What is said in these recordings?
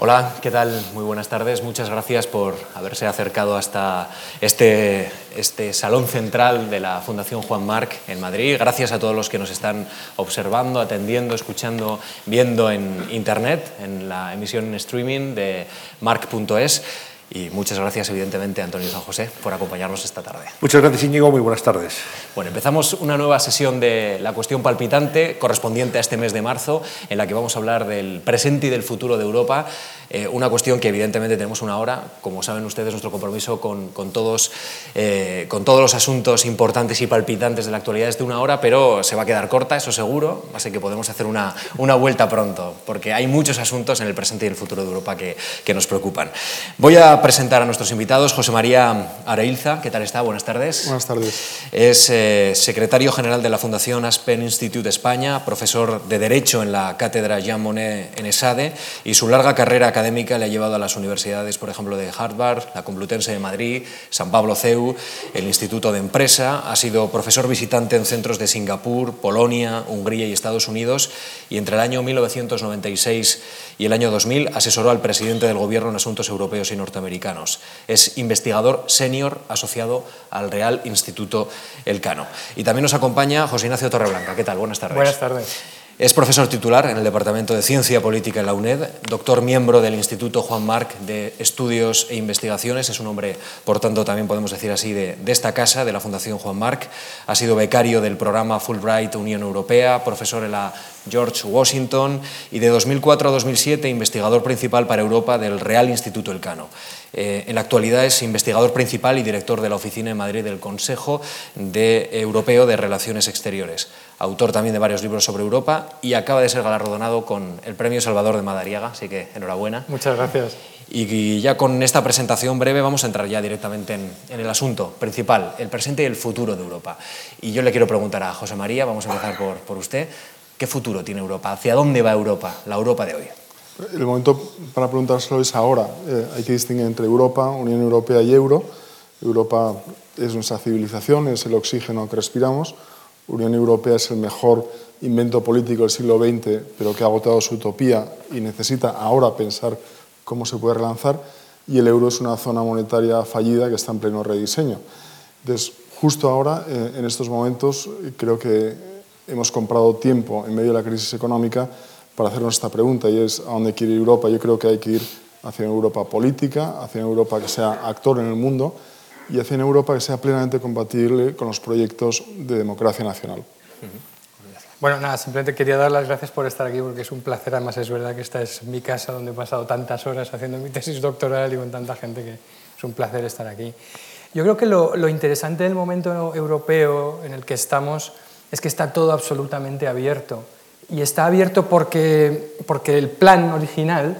Hola, ¿qué tal? Muy buenas tardes. Muchas gracias por haberse acercado hasta este, este salón central de la Fundación Juan Marc en Madrid. Gracias a todos los que nos están observando, atendiendo, escuchando, viendo en Internet, en la emisión en streaming de marc.es. Y muchas gracias, evidentemente, a Antonio San José por acompañarnos esta tarde. Muchas gracias, Íñigo. Muy buenas tardes. Bueno, empezamos una nueva sesión de La cuestión palpitante, correspondiente a este mes de marzo, en la que vamos a hablar del presente y del futuro de Europa. Eh, una cuestión que evidentemente tenemos una hora, como saben ustedes, nuestro compromiso con, con todos, eh, con todos los asuntos importantes y palpitantes de la actualidad es de una hora, pero se va a quedar corta, eso seguro, así que podemos hacer una, una vuelta pronto, porque hay muchos asuntos en el presente y el futuro de Europa que, que nos preocupan. Voy a presentar a nuestros invitados, José María Areilza, ¿qué tal está? Buenas tardes. Buenas tardes. Es eh, secretario general de la Fundación Aspen Institute España, profesor de Derecho en la cátedra Jean Monnet en ESADE y su larga carrera académica le ha llevado a las universidades, por ejemplo, de Harvard, la Complutense de Madrid, San Pablo CEU, el Instituto de Empresa, ha sido profesor visitante en centros de Singapur, Polonia, Hungría y Estados Unidos y entre el año 1996 y el año 2000 asesoró al presidente del Gobierno en asuntos europeos y norteamericanos. Es investigador senior asociado al Real Instituto Elcano. Y también nos acompaña José Ignacio Torreblanca. ¿Qué tal? Buenas tardes. Buenas tardes. Es profesor titular en el Departamento de Ciencia Política en la UNED, doctor miembro del Instituto Juan Marc de Estudios e Investigaciones, es un hombre, por tanto, también podemos decir así, de, esta casa, de la Fundación Juan Marc. Ha sido becario del programa Fulbright Unión Europea, profesor en la George Washington y de 2004 a 2007 investigador principal para Europa del Real Instituto Elcano. Eh, en la actualidad es investigador principal y director de la oficina en Madrid del Consejo de Europeo de Relaciones Exteriores. Autor también de varios libros sobre Europa y acaba de ser galardonado con el Premio Salvador de Madariaga, así que enhorabuena. Muchas gracias. Y ya con esta presentación breve vamos a entrar ya directamente en, en, el asunto principal, el presente y el futuro de Europa. Y yo le quiero preguntar a José María, vamos a empezar por, por usted, ¿qué futuro tiene Europa? ¿Hacia dónde va Europa, la Europa de hoy? El momento para preguntárselo es ahora. Eh, hay que distinguir entre Europa, Unión Europea y euro. Europa es nuestra civilización, es el oxígeno que respiramos. Unión Europea es el mejor invento político del siglo XX, pero que ha agotado su utopía y necesita ahora pensar cómo se puede relanzar. Y el euro es una zona monetaria fallida que está en pleno rediseño. Entonces, justo ahora, eh, en estos momentos, creo que hemos comprado tiempo en medio de la crisis económica para hacernos esta pregunta y es a dónde quiere Europa. Yo creo que hay que ir hacia una Europa política, hacia una Europa que sea actor en el mundo y hacia una Europa que sea plenamente compatible con los proyectos de democracia nacional. Bueno, nada, simplemente quería dar las gracias por estar aquí porque es un placer. Además, es verdad que esta es mi casa donde he pasado tantas horas haciendo mi tesis doctoral y con tanta gente que es un placer estar aquí. Yo creo que lo interesante del momento europeo en el que estamos es que está todo absolutamente abierto y está abierto porque, porque el plan original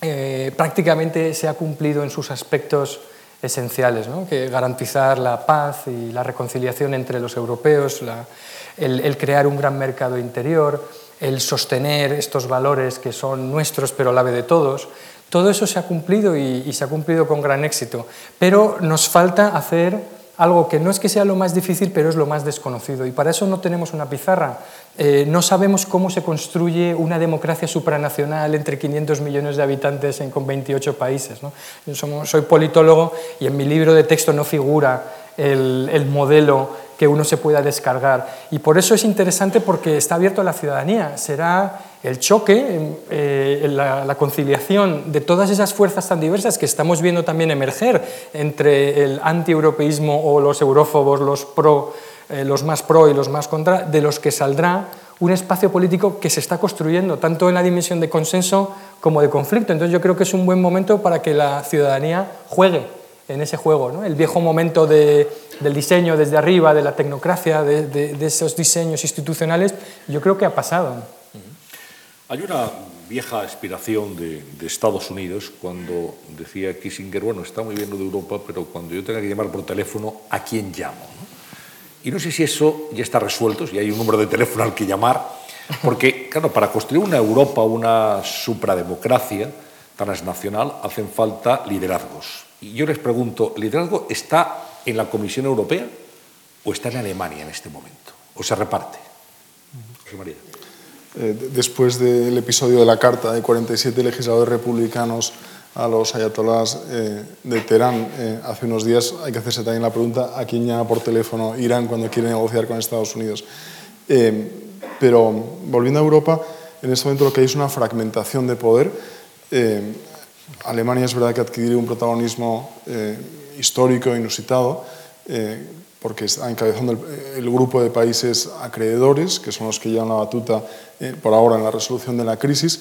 eh, prácticamente se ha cumplido en sus aspectos esenciales, ¿no? que garantizar la paz y la reconciliación entre los europeos, el, crear un gran mercado interior, el sostener estos valores que son nuestros pero a la vez de todos. Todo eso se ha cumplido y se ha cumplido con gran éxito, pero nos falta hacer algo que no es que sea lo más difícil, pero es lo más desconocido. Y para eso no tenemos una pizarra. Eh, no sabemos cómo se construye una democracia supranacional entre 500 millones de habitantes en, con 28 países. ¿no? Soy politólogo y en mi libro de texto no figura el, el modelo que uno se pueda descargar. Y por eso es interesante porque está abierto a la ciudadanía. Será el choque, eh, la, la, conciliación de todas esas fuerzas tan diversas que estamos viendo también emerger entre el anti-europeísmo o los eurófobos, los, pro, eh, los más pro y los más contra, de los que saldrá un espacio político que se está construyendo, tanto en la dimensión de consenso como de conflicto. Entonces yo creo que es un buen momento para que la ciudadanía juegue en ese juego, ¿no? el viejo momento de, del diseño desde arriba, de la tecnocracia, de, de, de, esos diseños institucionales, yo creo que ha pasado. Hay una vieja aspiración de, Estados Unidos cuando decía Kissinger, bueno, está muy bien lo de Europa, pero cuando yo tenga que llamar por teléfono, ¿a quién llamo? ¿no? Y no sé si eso ya está resuelto, si hay un número de teléfono al que llamar, porque, claro, para construir una Europa, una suprademocracia transnacional, hacen falta liderazgos y yo les pregunto, ¿el liderazgo está en la Comisión Europea o está en Alemania en este momento? ¿O se reparte? José María. eh, después del episodio de la carta de 47 legisladores republicanos a los ayatolás eh, de Teherán eh, hace unos días, hay que hacerse también la pregunta a quién llama por teléfono Irán cuando quiere negociar con Estados Unidos. pero volviendo a Europa, en este momento lo que hay es una fragmentación de poder. Alemania es verdad que adquiere un protagonismo histórico, inusitado, porque está encabezando el, grupo de países acreedores, que son los que llevan la batuta eh, por ahora en la resolución de la crisis,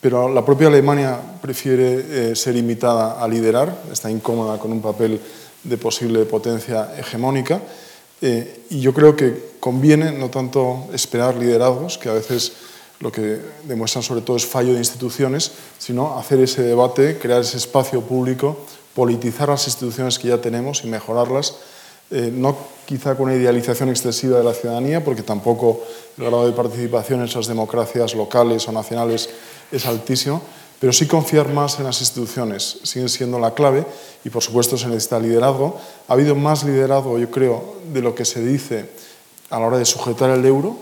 pero la propia Alemania prefiere eh, ser imitada a liderar, está incómoda con un papel de posible potencia hegemónica, eh, y yo creo que conviene no tanto esperar liderazgos, que a veces lo que demuestran sobre todo es fallo de instituciones, sino hacer ese debate, crear ese espacio público, politizar las instituciones que ya tenemos y mejorarlas eh, no quizá con una idealización excesiva de la ciudadanía, porque tampoco el grado de participación en esas democracias locales o nacionales es altísimo, pero sí confiar más en las instituciones, sigue siendo la clave y por supuesto se necesita liderazgo. Ha habido más liderazgo, yo creo, de lo que se dice a la hora de sujetar el euro,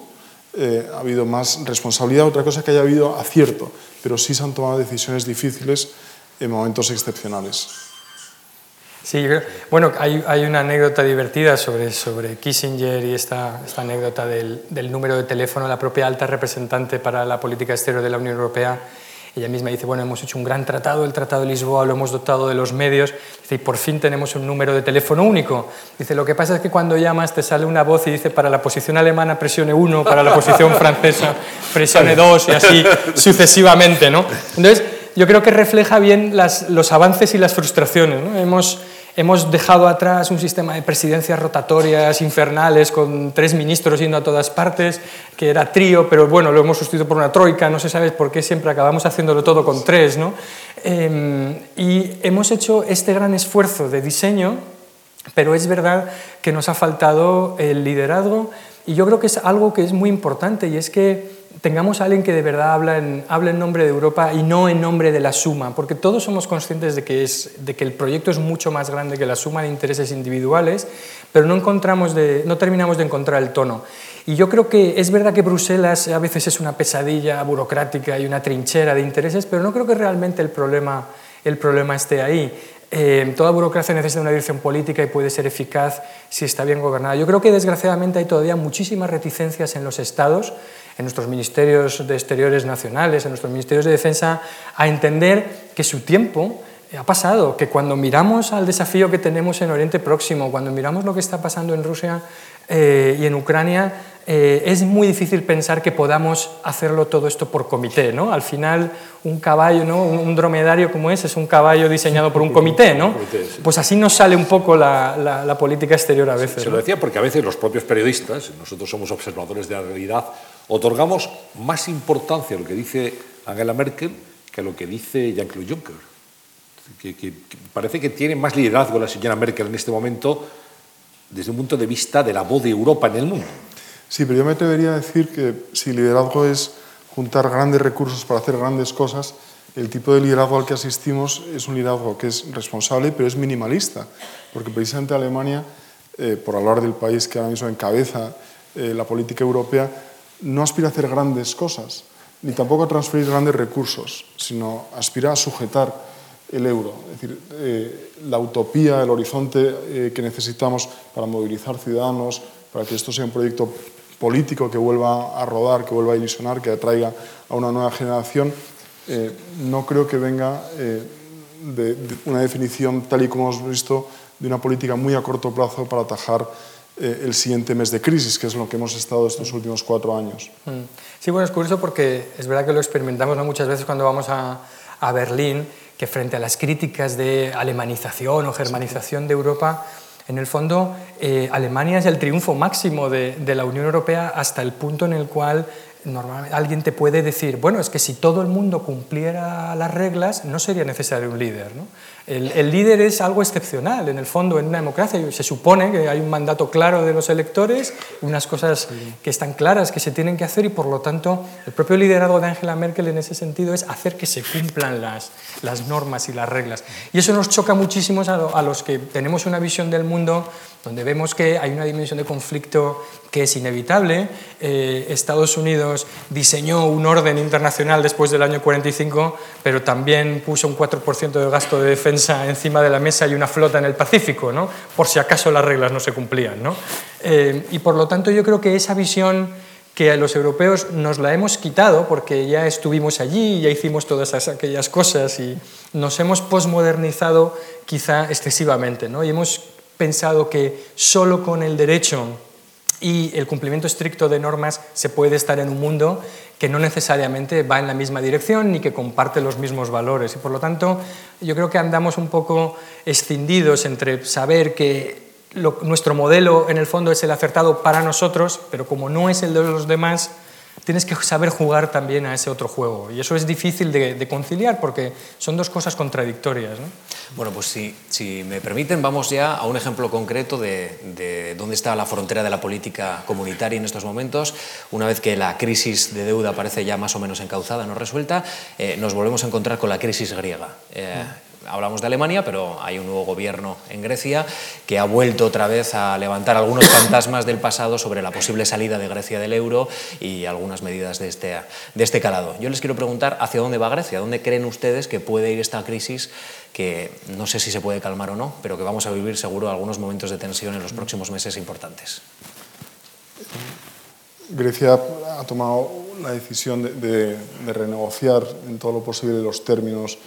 eh, ha habido más responsabilidad, otra cosa que haya habido acierto, pero sí se han tomado decisiones difíciles en momentos excepcionales. Sí, bueno, hay, una anécdota divertida sobre, Kissinger y esta, anécdota del, del, número de teléfono. La propia alta representante para la política exterior de la Unión Europea, ella misma dice, bueno, hemos hecho un gran tratado, el Tratado de Lisboa, lo hemos dotado de los medios, dice, y por fin tenemos un número de teléfono único. Dice, lo que pasa es que cuando llamas te sale una voz y dice, para la posición alemana presione 1, para la posición francesa presione 2 y así sucesivamente, ¿no? Entonces, yo creo que refleja bien las, los avances y las frustraciones. ¿no? Hemos, hemos dejado atrás un sistema de presidencias rotatorias infernales con tres ministros yendo a todas partes, que era trío, pero bueno, lo hemos sustituido por una troika, no se sabe por qué siempre acabamos haciéndolo todo con tres. ¿no? Em, y hemos hecho este gran esfuerzo de diseño, pero es verdad que nos ha faltado el liderazgo y yo creo que es algo que es muy importante y es que tengamos a alguien que de verdad habla en, en, nombre de Europa y no en nombre de la suma, porque todos somos conscientes de que, es, de que el proyecto es mucho más grande que la suma de intereses individuales, pero no, encontramos de, no terminamos de encontrar el tono. Y yo creo que es verdad que Bruselas a veces es una pesadilla burocrática y una trinchera de intereses, pero no creo que realmente el problema, el problema esté ahí. Eh, toda burocracia necesita una dirección política y puede ser eficaz si está bien gobernada. Yo creo que desgraciadamente hay todavía muchísimas reticencias en los estados en nuestros ministerios de exteriores nacionales, en nuestros ministerios de defensa, a entender que su tiempo ha pasado, que cuando miramos al desafío que tenemos en Oriente Próximo, cuando miramos lo que está pasando en Rusia eh, y en Ucrania, eh, es muy difícil pensar que podamos hacerlo todo esto por comité. ¿no? Al final, un caballo, ¿no? un dromedario como ese, es un caballo diseñado por un comité. ¿no? Pues así nos sale un poco la, la, política exterior a veces. Se, lo decía porque a veces los propios periodistas, nosotros somos observadores de la realidad, otorgamos más importancia a lo que dice Angela Merkel que a lo que dice Jean-Claude Juncker. Que, parece que tiene más liderazgo la señora Merkel en este momento desde un punto de vista de la voz de Europa en el mundo. Sí, pero yo me atrevería a decir que si liderazgo es juntar grandes recursos para hacer grandes cosas, el tipo de liderazgo al que asistimos es un liderazgo que es responsable, pero es minimalista, porque precisamente Alemania, eh, por hablar del país que ahora mismo encabeza eh, la política europea, no aspira a hacer grandes cosas, ni tampoco a transferir grandes recursos, sino aspira a sujetar el euro. Es decir, eh, la utopía, el horizonte eh, que necesitamos para movilizar ciudadanos, para que esto sea un proyecto político que vuelva a rodar, que vuelva a ilusionar, que atraiga a una nueva generación, eh, no creo que venga de, de una definición tal y como hemos visto de una política muy a corto plazo para atajar eh, el siguiente mes de crisis, que es lo que hemos estado estos últimos cuatro años. Mm. Sí, bueno, es curioso porque es verdad que lo experimentamos muchas veces cuando vamos a, Berlín, que frente a las críticas de alemanización o germanización de Europa, en el fondo, eh, Alemania es el triunfo máximo de, de, la Unión Europea hasta el punto en el cual normalmente alguien te puede decir, bueno, es que si todo el mundo cumpliera las reglas, no sería necesario un líder. ¿no? El, líder es algo excepcional, en el fondo, en una democracia. Se supone que hay un mandato claro de los electores, unas cosas que están claras que se tienen que hacer y, por lo tanto, el propio liderazgo de Angela Merkel en ese sentido es hacer que se cumplan las, las normas y las reglas. Y eso nos choca muchísimo a, los que tenemos una visión del mundo donde vemos que hay una dimensión de conflicto que es inevitable. Eh, Estados Unidos diseñó un orden internacional después del año 45, pero también puso un 4% de gasto de defensa encima de la mesa y una flota en el Pacífico, ¿no? por si acaso las reglas no se cumplían. ¿no? Eh, y por lo tanto yo creo que esa visión que a los europeos nos la hemos quitado porque ya estuvimos allí, ya hicimos todas aquellas cosas y nos hemos posmodernizado quizá excesivamente. ¿no? Y hemos pensado que solo con el derecho y el cumplimiento estricto de normas se puede estar en un mundo que no necesariamente va en la misma dirección ni que comparte los mismos valores. Y por lo tanto, yo creo que andamos un poco escindidos entre saber que nuestro modelo en el fondo es el acertado para nosotros, pero como no es el de los demás, tienes que saber jugar también a ese otro juego. Y eso es difícil de, conciliar porque son dos cosas contradictorias. Bueno, pues si, si, me permiten, vamos ya a un ejemplo concreto de, dónde está la frontera de la política comunitaria en estos momentos. Una vez que la crisis de deuda parece ya más o menos encauzada, no resuelta, eh, nos volvemos a encontrar con la crisis griega. Eh, hablamos de Alemania, pero hay un nuevo gobierno en Grecia que ha vuelto otra vez a levantar algunos fantasmas del pasado sobre la posible salida de Grecia del euro y algunas medidas de este, de este calado. Yo les quiero preguntar hacia dónde va Grecia, dónde creen ustedes que puede ir esta crisis que no sé si se puede calmar o no, pero que vamos a vivir seguro algunos momentos de tensión en los próximos meses importantes. Grecia ha tomado la decisión de, de renegociar en todo lo posible los términos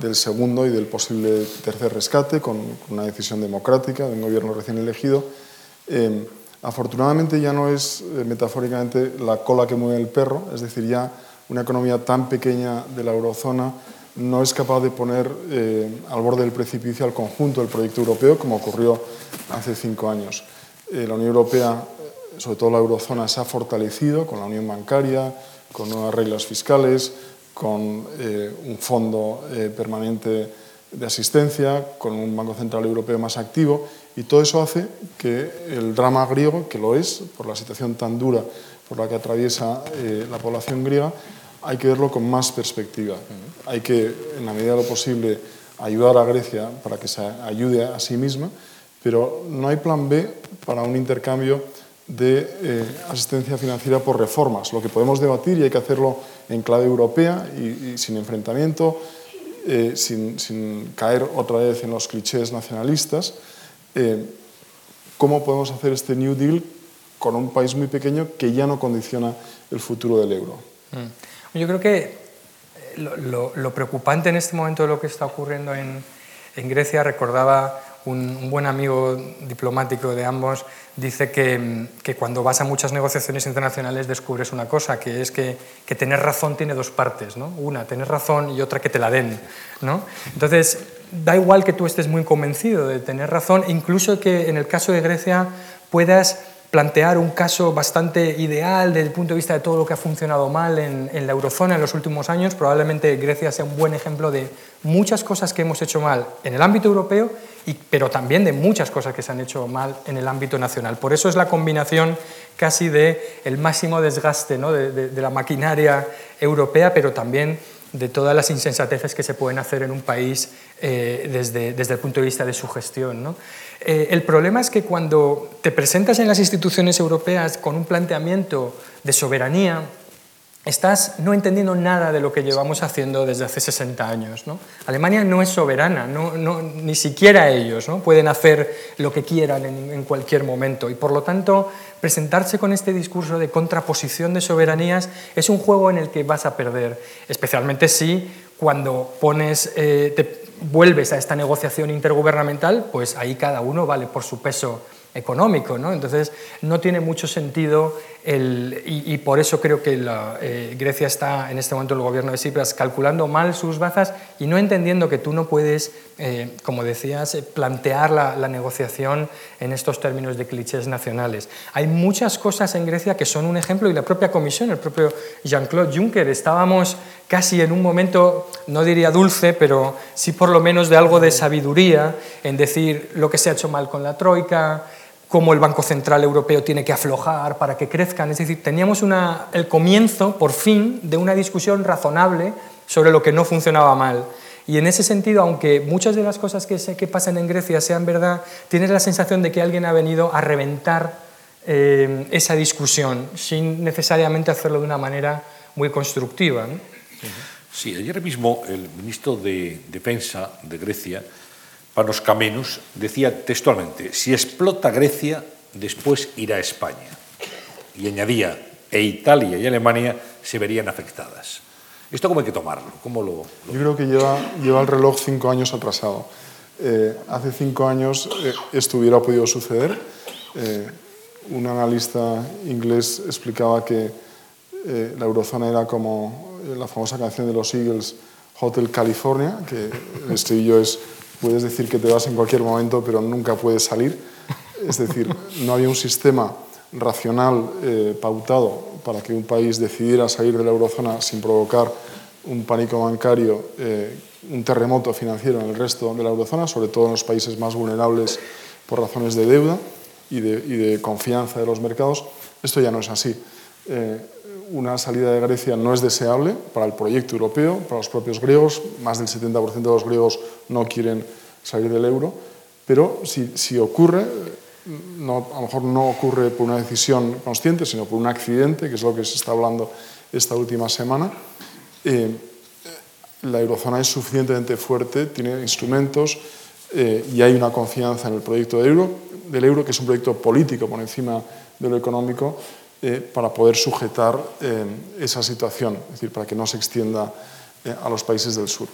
del segundo y del posible tercer rescate con, una decisión democrática de un gobierno recién elegido. Eh, afortunadamente ya no es eh, metafóricamente la cola que mueve el perro, es decir, ya una economía tan pequeña de la eurozona no es capaz de poner eh, al borde del precipicio al conjunto del proyecto europeo como ocurrió hace cinco años. la Unión Europea, sobre todo la eurozona, se ha fortalecido con la unión bancaria, con nuevas reglas fiscales, con eh, un fondo eh, permanente de asistencia, con un Banco Central Europeo más activo, y todo eso hace que el drama griego, que lo es, por la situación tan dura por la que atraviesa eh, la población griega, hay que verlo con más perspectiva. Hay que, en la medida de lo posible, ayudar a Grecia para que se ayude a sí misma, pero no hay plan B para un intercambio de eh, asistencia financiera por reformas. Lo que podemos debatir, y hay que hacerlo en clave europea y, sin enfrentamiento, eh, sin, caer otra vez en los clichés nacionalistas, eh, cómo podemos hacer este New Deal con un país muy pequeño que ya no condiciona el futuro del euro. Mm. Yo creo que lo, preocupante en este momento de lo que está ocurriendo en, en Grecia recordaba un, buen amigo diplomático de ambos dice que, que, cuando vas a muchas negociaciones internacionales descubres una cosa, que es que, que tener razón tiene dos partes, ¿no? una, tener razón y otra que te la den. ¿no? Entonces, da igual que tú estés muy convencido de tener razón, incluso que en el caso de Grecia puedas plantear un caso bastante ideal desde el punto de vista de todo lo que ha funcionado mal en, la eurozona en los últimos años. Probablemente Grecia sea un buen ejemplo de muchas cosas que hemos hecho mal en el ámbito europeo, y, pero también de muchas cosas que se han hecho mal en el ámbito nacional. Por eso es la combinación casi de el máximo desgaste de, la maquinaria europea, pero también de todas las insensateces que se pueden hacer en un país eh, desde, desde, el punto de vista de su gestión. Eh, el problema es que cuando te presentas en las instituciones europeas con un planteamiento de soberanía, estás no entendiendo nada de lo que llevamos haciendo desde hace 60 años. Alemania no es soberana, ni siquiera ellos ¿no? pueden hacer lo que quieran en, cualquier momento. Y por lo tanto, presentarse con este discurso de contraposición de soberanías es un juego en el que vas a perder, especialmente si cuando pones, eh, vuelves a esta negociación intergubernamental, pues ahí cada uno vale por su peso económico. ¿no? Entonces, no tiene mucho sentido y, por eso creo que la, eh, Grecia está en este momento el gobierno de Cipras calculando mal sus bazas y no entendiendo que tú no puedes, eh, como decías, eh, plantear la, la, negociación en estos términos de clichés nacionales. Hay muchas cosas en Grecia que son un ejemplo y la propia Comisión, el propio Jean-Claude Juncker, estábamos casi en un momento, no diría dulce, pero sí por lo menos de algo de sabiduría en decir lo que se ha hecho mal con la Troika, cómo el Banco Central Europeo tiene que aflojar para que crezcan. Es decir, teníamos el comienzo, por fin, de una discusión razonable sobre lo que no funcionaba mal. Y en ese sentido, aunque muchas de las cosas que, que pasan en Grecia sean verdad, tienes la sensación de que alguien ha venido a reventar eh, esa discusión sin necesariamente hacerlo de una manera muy constructiva. Sí, ayer mismo el ministro de Defensa de Grecia, Panos Kamenos, decía textualmente, si explota Grecia, después irá España. Y añadía, e Italia y Alemania se verían afectadas. ¿Esto cómo hay que tomarlo? ¿Cómo lo, Yo creo que lleva, lleva el reloj cinco años atrasado. Eh, hace cinco años eh, esto hubiera podido suceder. Eh, un analista inglés explicaba que eh, la eurozona era como la famosa canción de los Eagles, Hotel California, que el estribillo es, puedes decir que te vas en cualquier momento, pero nunca puedes salir. Es decir, no había un sistema racional eh, pautado para que un país decidiera salir de la eurozona sin provocar un pánico bancario, eh, un terremoto financiero en el resto de la eurozona, sobre todo en los países más vulnerables por razones de deuda y de, y de confianza de los mercados. Esto ya no es así. Eh, una salida de Grecia no es deseable para el proyecto europeo, para los propios griegos. Más del 70% de los griegos no quieren salir del euro. Pero si, si ocurre, no, a lo mejor no ocurre por una decisión consciente, sino por un accidente, que es lo que se está hablando esta última semana, eh, la eurozona es suficientemente fuerte, tiene instrumentos eh, y hay una confianza en el proyecto euro, del euro, que es un proyecto político por encima de lo económico, eh, para poder sujetar eh, esa situación, es decir, para que no se extienda eh, a los países del sur.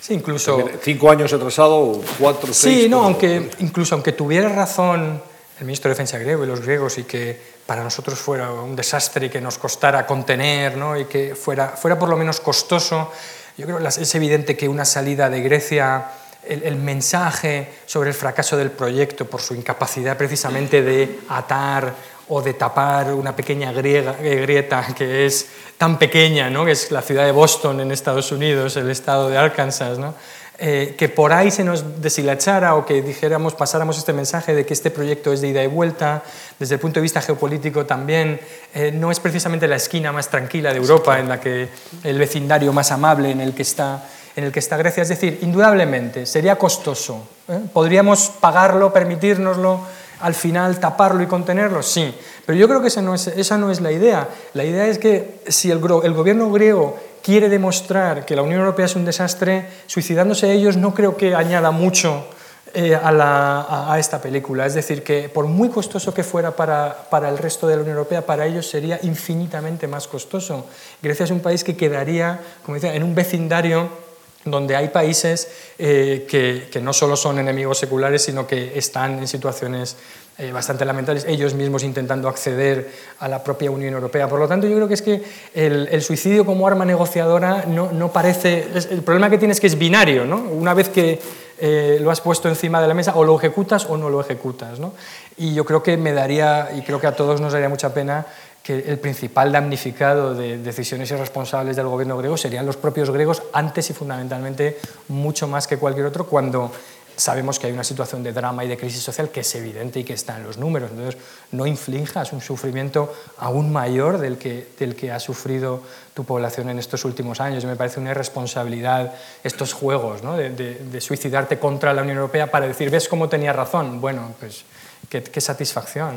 Sí, incluso... Cinco años atrasado, cuatro, seis... Sí, no, aunque, incluso aunque tuviera razón el ministro de Defensa griego y los griegos y que para nosotros fuera un desastre y que nos costara contener ¿no? y que fuera, fuera por lo menos costoso, yo creo que es evidente que una salida de Grecia el, el, mensaje sobre el fracaso del proyecto por su incapacidad precisamente de atar o de tapar una pequeña eh, grieta que es tan pequeña, ¿no? que es la ciudad de Boston en Estados Unidos, el estado de Arkansas, ¿no? eh, que por ahí se nos deshilachara o que dijéramos, pasáramos este mensaje de que este proyecto es de ida y vuelta, desde el punto de vista geopolítico también, eh, no es precisamente la esquina más tranquila de Europa, en la que el vecindario más amable en el que está en el que está Grecia. Es decir, indudablemente sería costoso. ¿Podríamos pagarlo, permitírnoslo, al final taparlo y contenerlo? Sí, pero yo creo que esa no es, esa no es la idea. La idea es que si el, gobierno griego quiere demostrar que la Unión Europea es un desastre, suicidándose ellos no creo que añada mucho eh, a, a, a, esta película. Es decir, que por muy costoso que fuera para, para, el resto de la Unión Europea, para ellos sería infinitamente más costoso. Grecia es un país que quedaría, como decía, en un vecindario donde hay países eh, que, que, no solo son enemigos seculares, sino que están en situaciones eh, bastante lamentables, ellos mismos intentando acceder a la propia Unión Europea. Por lo tanto, yo creo que es que el, suicidio como arma negociadora no, no parece... El problema que tiene es que es binario, ¿no? Una vez que eh, lo has puesto encima de la mesa, o lo ejecutas o no lo ejecutas, ¿no? Y yo creo que me daría, y creo que a todos nos daría mucha pena que el principal damnificado de decisiones irresponsables del gobierno griego serían los propios griegos, antes y fundamentalmente mucho más que cualquier otro, cuando sabemos que hay una situación de drama y de crisis social que es evidente y que está en los números. Entonces, no inflinjas un sufrimiento aún mayor del que, del que ha sufrido tu población en estos últimos años. Me parece una irresponsabilidad estos juegos de, suicidarte contra la Unión Europea para decir, ¿ves cómo tenía razón? Bueno, pues qué, satisfacción.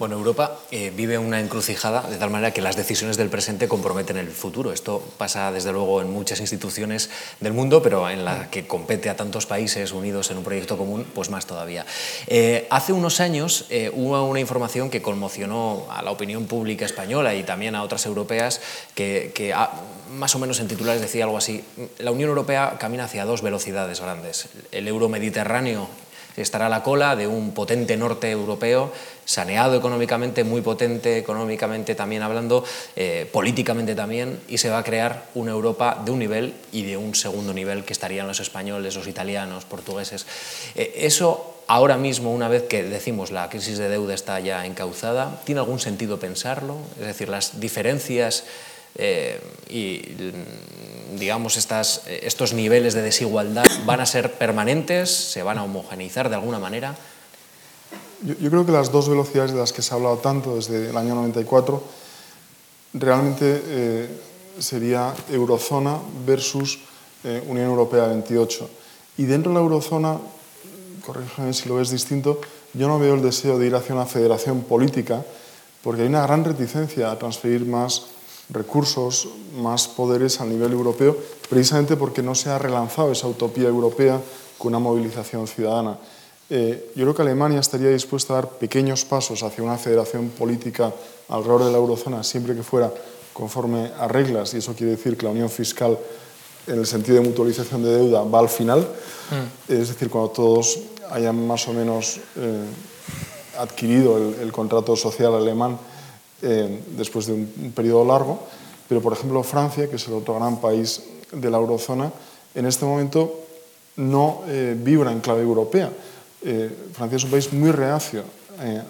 Bueno, Europa eh, vive una encrucijada de tal manera que las decisiones del presente comprometen el futuro. Esto pasa, desde luego, en muchas instituciones del mundo, pero en la que compete a tantos países unidos en un proyecto común, pues más todavía. Eh, hace unos años eh, hubo una información que conmocionó a la opinión pública española y también a otras europeas, que, que a, más o menos en titulares decía algo así, la Unión Europea camina hacia dos velocidades grandes. El euro mediterráneo estará a la cola de un potente norte europeo, saneado económicamente, muy potente económicamente también hablando, eh, políticamente también, y se va a crear una Europa de un nivel y de un segundo nivel que estarían los españoles, los italianos, portugueses. Eh, eso ahora mismo, una vez que decimos la crisis de deuda está ya encauzada, ¿tiene algún sentido pensarlo? Es decir, las diferencias eh, y digamos estas, estos niveles de desigualdad van a ser permanentes, se van a homogeneizar de alguna manera. Yo, creo que las dos velocidades de las que se ha hablado tanto desde el año 94 realmente eh, sería eurozona versus eh, Unión Europea 28. Y dentro de la eurozona, corrígeme si lo ves distinto, yo no veo el deseo de ir hacia una federación política, porque hay una gran reticencia a transferir más recursos, más poderes a nivel europeo, precisamente porque no se ha relanzado esa utopía europea con una movilización ciudadana. Eh, yo creo que Alemania estaría dispuesta a dar pequeños pasos hacia una federación política alrededor de la eurozona, siempre que fuera conforme a reglas, y eso quiere decir que la unión fiscal, en el sentido de mutualización de deuda, va al final, mm. es decir, cuando todos hayan más o menos eh, adquirido el, contrato social alemán eh, después de un, periodo largo, pero por ejemplo Francia, que es el otro gran país de la eurozona, en este momento no eh, vibra en clave europea. Francia es un país muy reacio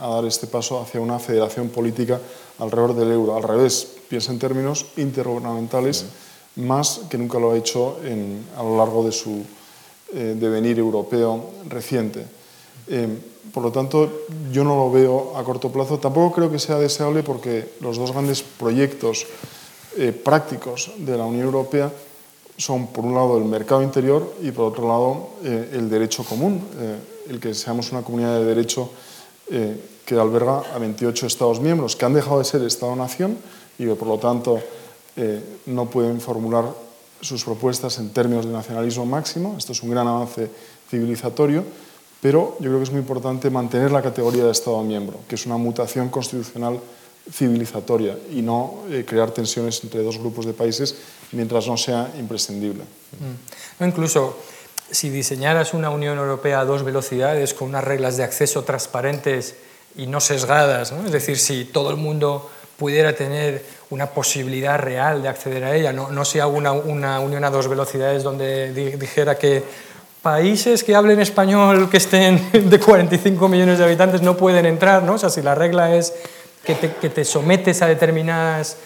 a dar este paso hacia una federación política alrededor del euro. Al revés, piensa en términos intergubernamentales más que nunca lo ha hecho a lo largo de su devenir europeo reciente. Por lo tanto, yo no lo veo a corto plazo. Tampoco creo que sea deseable porque los dos grandes proyectos eh, prácticos de la Unión Europea son, por un lado, el mercado interior y, por otro lado, eh, el derecho común, eh, el que seamos una comunidad de derecho que alberga a 28 Estados miembros que han dejado de ser Estado-nación y que, por lo tanto, no pueden formular sus propuestas en términos de nacionalismo máximo. Esto es un gran avance civilizatorio pero yo creo que es muy importante mantener la categoría de Estado miembro, que es una mutación constitucional civilizatoria y no eh, crear tensiones entre dos grupos de países mientras no sea imprescindible. Mm. No, incluso si diseñaras una Unión Europea a dos velocidades con unas reglas de acceso transparentes y no sesgadas, es decir, si todo el mundo pudiera tener una posibilidad real de acceder a ella, no, no sea una, una unión a dos velocidades donde dijera que países que hablen español que estén de 45 millones de habitantes no pueden entrar, ¿no? O sea, si la regla es que te, sometes a determinadas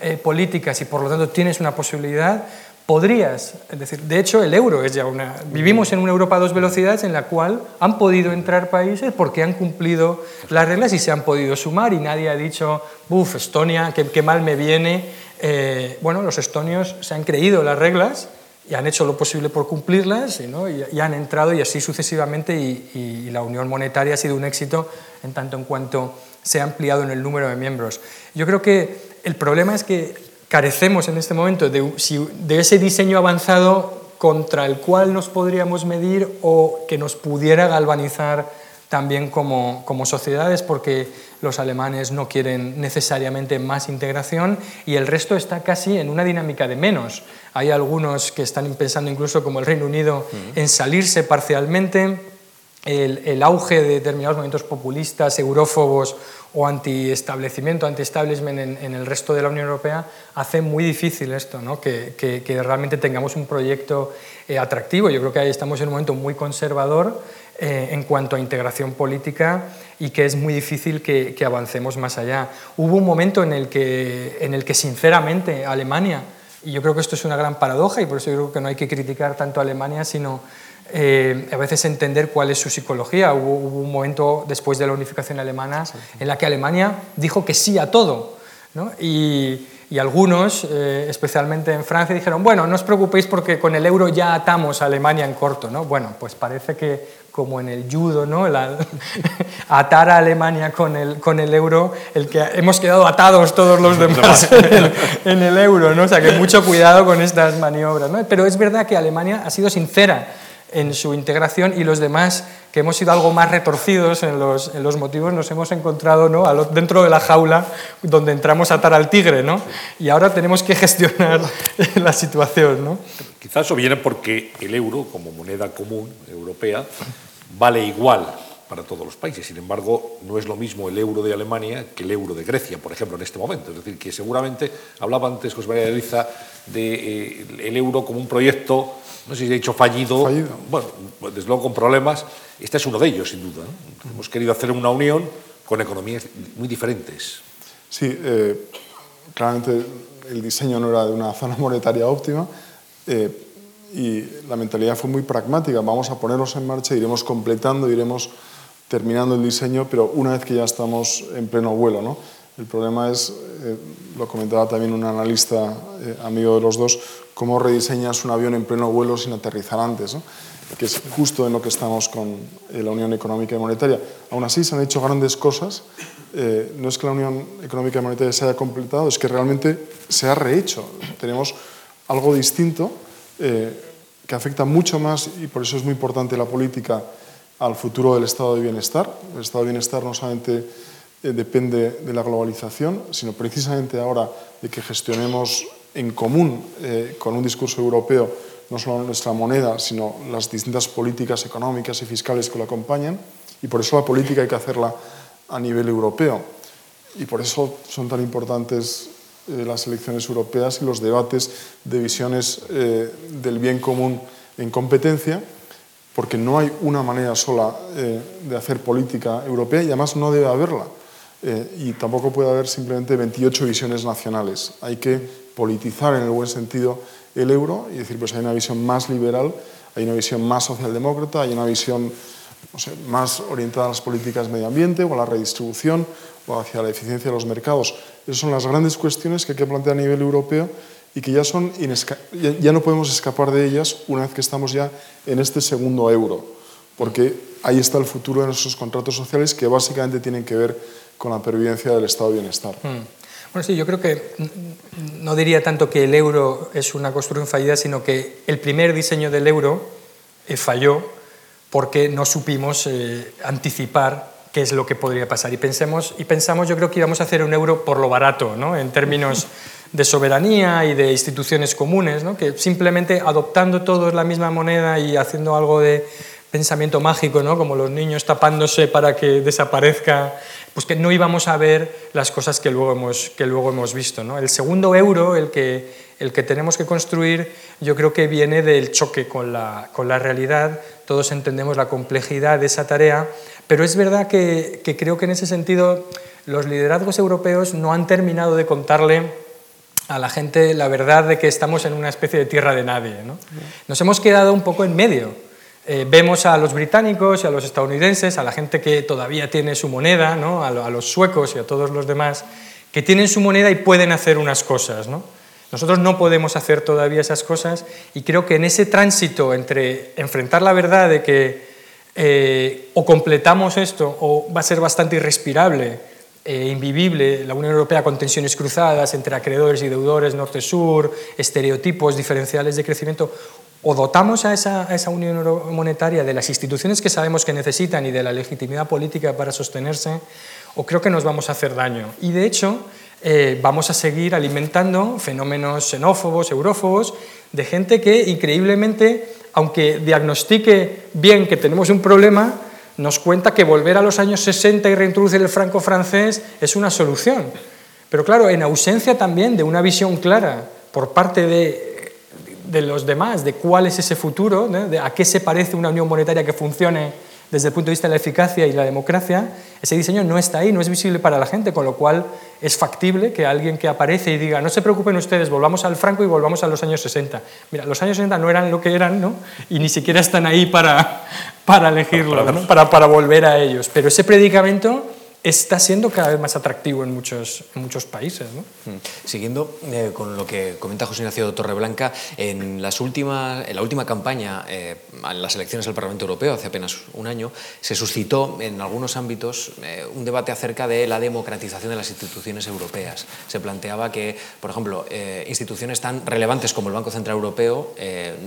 eh, políticas y por lo tanto tienes una posibilidad, podrías, es decir, de hecho el euro es ya una... Vivimos en una Europa a dos velocidades en la cual han podido entrar países porque han cumplido las reglas y se han podido sumar y nadie ha dicho, buf, Estonia, qué, mal me viene. Eh, bueno, los estonios se han creído las reglas y han hecho lo posible por cumplirlas y, han entrado y así sucesivamente y, la unión monetaria ha sido un éxito en tanto en cuanto se ha ampliado en el número de miembros. Yo creo que el problema es que carecemos en este momento de, de ese diseño avanzado contra el cual nos podríamos medir o que nos pudiera galvanizar también como, como sociedades porque los alemanes no quieren necesariamente más integración y el resto está casi en una dinámica de menos. Hay algunos que están pensando incluso como el Reino Unido en salirse parcialmente. El, auge de determinados movimientos populistas, eurófobos o anti-establecimiento, anti-establishment en, el resto de la Unión Europea hace muy difícil esto, ¿no? que, que, realmente tengamos un proyecto eh, atractivo. Yo creo que ahí estamos en un momento muy conservador eh, en cuanto a integración política y que es muy difícil que, avancemos más allá. Hubo un momento en el, que, en el que, sinceramente, Alemania, y yo creo que esto es una gran paradoja y por eso yo creo que no hay que criticar tanto a Alemania, sino eh, a veces entender cuál es su psicología. Hubo, un momento después de la unificación alemana en la que Alemania dijo que sí a todo. ¿no? Y, y algunos, eh, especialmente en Francia, dijeron, bueno, no os preocupéis porque con el euro ya atamos a Alemania en corto. ¿no? Bueno, pues parece que como en el judo, ¿no? atar a Alemania con el, con el euro, el que hemos quedado atados todos los demás en el, euro. ¿no? O sea que mucho cuidado con estas maniobras. ¿no? Pero es verdad que Alemania ha sido sincera en su integración y los demás que hemos sido algo más retorcidos en los, en los motivos nos hemos encontrado ¿no? dentro de la jaula donde entramos a atar al tigre ¿no? y ahora tenemos que gestionar la situación. ¿no? Quizás eso viene porque el euro como moneda común europea vale igual para todos los países. Sin embargo, no es lo mismo el euro de Alemania que el euro de Grecia, por ejemplo, en este momento. Es decir, que seguramente, hablaba antes José María de Liza, del de, eh, euro como un proyecto no sé si he dicho fallido, bueno, desde luego con problemas, este es uno de ellos, sin duda. Hemos querido hacer una unión con economías muy diferentes. Sí, eh, claramente el diseño no era de una zona monetaria óptima eh, y la mentalidad fue muy pragmática. Vamos a ponerlos en marcha, iremos completando, iremos terminando el diseño, pero una vez que ya estamos en pleno vuelo. ¿no? El problema es, eh, lo comentaba también un analista amigo de los dos, cómo rediseñas un avión en pleno vuelo sin aterrizar antes, que es justo en lo que estamos con eh, la Unión Económica y Monetaria. Aún así, se han hecho grandes cosas. Eh, no es que la Unión Económica y Monetaria se haya completado, es que realmente se ha rehecho. Tenemos algo distinto eh, que afecta mucho más, y por eso es muy importante la política, al futuro del estado de bienestar. El estado de bienestar no solamente depende de la globalización, sino precisamente ahora de que gestionemos en común con un discurso europeo no solo nuestra moneda, sino las distintas políticas económicas y fiscales que lo acompañan, y por eso la política hay que hacerla a nivel europeo. Y por eso son tan importantes eh, las elecciones europeas y los debates de visiones eh, del bien común en competencia, porque no hay una manera sola eh, de hacer política europea y además no debe haberla. y tampoco puede haber simplemente 28 visiones nacionales. Hay que politizar en el buen sentido el euro y decir, pues hay una visión más liberal, hay una visión más socialdemócrata, hay una visión más orientada a las políticas medio ambiente o a la redistribución o hacia la eficiencia de los mercados. Esas son las grandes cuestiones que hay que plantear a nivel europeo y que ya, son ya no podemos escapar de ellas una vez que estamos ya en este segundo euro, porque ahí está el futuro de nuestros contratos sociales que básicamente tienen que ver con la pervivencia del estado de bienestar. Hmm. Bueno, sí, yo creo que no diría tanto que el euro es una construcción fallida, sino que el primer diseño del euro eh, falló porque no supimos eh, anticipar qué es lo que podría pasar. Y, pensemos, y pensamos, yo creo que íbamos a hacer un euro por lo barato, ¿no? en términos de soberanía y de instituciones comunes, ¿no? que simplemente adoptando todos la misma moneda y haciendo algo de pensamiento mágico, ¿no? como los niños tapándose para que desaparezca, pues que no íbamos a ver las cosas que luego hemos, que luego hemos visto. ¿no? El segundo euro, el que, el que tenemos que construir, yo creo que viene del choque con la, con la realidad, todos entendemos la complejidad de esa tarea, pero es verdad que, que creo que en ese sentido los liderazgos europeos no han terminado de contarle a la gente la verdad de que estamos en una especie de tierra de nadie. ¿no? Nos hemos quedado un poco en medio eh, vemos a los británicos y a los estadounidenses, a la gente que todavía tiene su moneda, ¿no? a, los suecos y a todos los demás, que tienen su moneda y pueden hacer unas cosas. ¿no? Nosotros no podemos hacer todavía esas cosas y creo que en ese tránsito entre enfrentar la verdad de que eh, o completamos esto o va a ser bastante irrespirable e invivible. La Unión Europea con tensiones cruzadas entre acreedores y deudores norte-sur, estereotipos diferenciales de crecimiento, o dotamos a esa, unión monetaria de las instituciones que sabemos que necesitan y de la legitimidad política para sostenerse, o creo que nos vamos a hacer daño. Y de hecho, eh, vamos a seguir alimentando fenómenos xenófobos, eurófobos, de gente que increíblemente, aunque diagnostique bien que tenemos un problema, nos cuenta que volver a los años 60 y reintroducir el franco francés es una solución. Pero claro, en ausencia también de una visión clara por parte de de los demás, de cuál es ese futuro, de a qué se parece una unión monetaria que funcione desde el punto de vista de la eficacia y la democracia, ese diseño no está ahí, no es visible para la gente, con lo cual es factible que alguien que aparece y diga, no se preocupen ustedes, volvamos al franco y volvamos a los años 60. Mira, los años 60 no eran lo que eran, ¿no? Y ni siquiera están ahí para, para elegirlo, para, para volver a ellos. Pero ese predicamento está siendo cada vez más atractivo en muchos, en muchos países. ¿no? Mm. Siguiendo eh, con lo que comenta José Ignacio Torreblanca, en, las últimas, en la última campaña, eh, en las elecciones al Parlamento Europeo, hace apenas un año, se suscitó en algunos ámbitos eh, un debate acerca de la democratización de las instituciones europeas. Se planteaba que, por ejemplo, instituciones tan relevantes como el Banco Central Europeo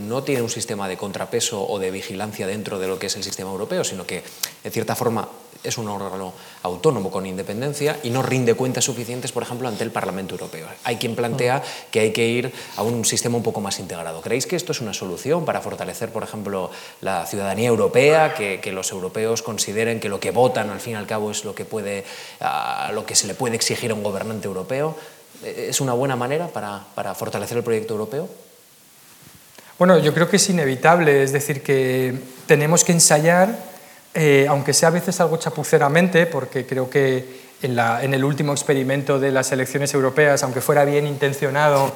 no tienen un sistema de contrapeso o de vigilancia dentro de lo que es el sistema europeo, sino que, en cierta forma, es un órgano autónomo con independencia y no rinde cuentas suficientes, por ejemplo, ante el Parlamento Europeo. Hay quien plantea que hay que ir a un sistema un poco más integrado. ¿Creéis que esto es una solución para fortalecer, por ejemplo, la ciudadanía europea, que, los europeos consideren que lo que votan, al fin y al cabo, es lo que, puede, lo que se le puede exigir a un gobernante europeo? ¿Es una buena manera para, para fortalecer el proyecto europeo? Bueno, yo creo que es inevitable, es decir, que tenemos que ensayar eh, aunque sea a veces algo chapuceramente, porque creo que en, el último experimento de las elecciones europeas, aunque fuera bien intencionado,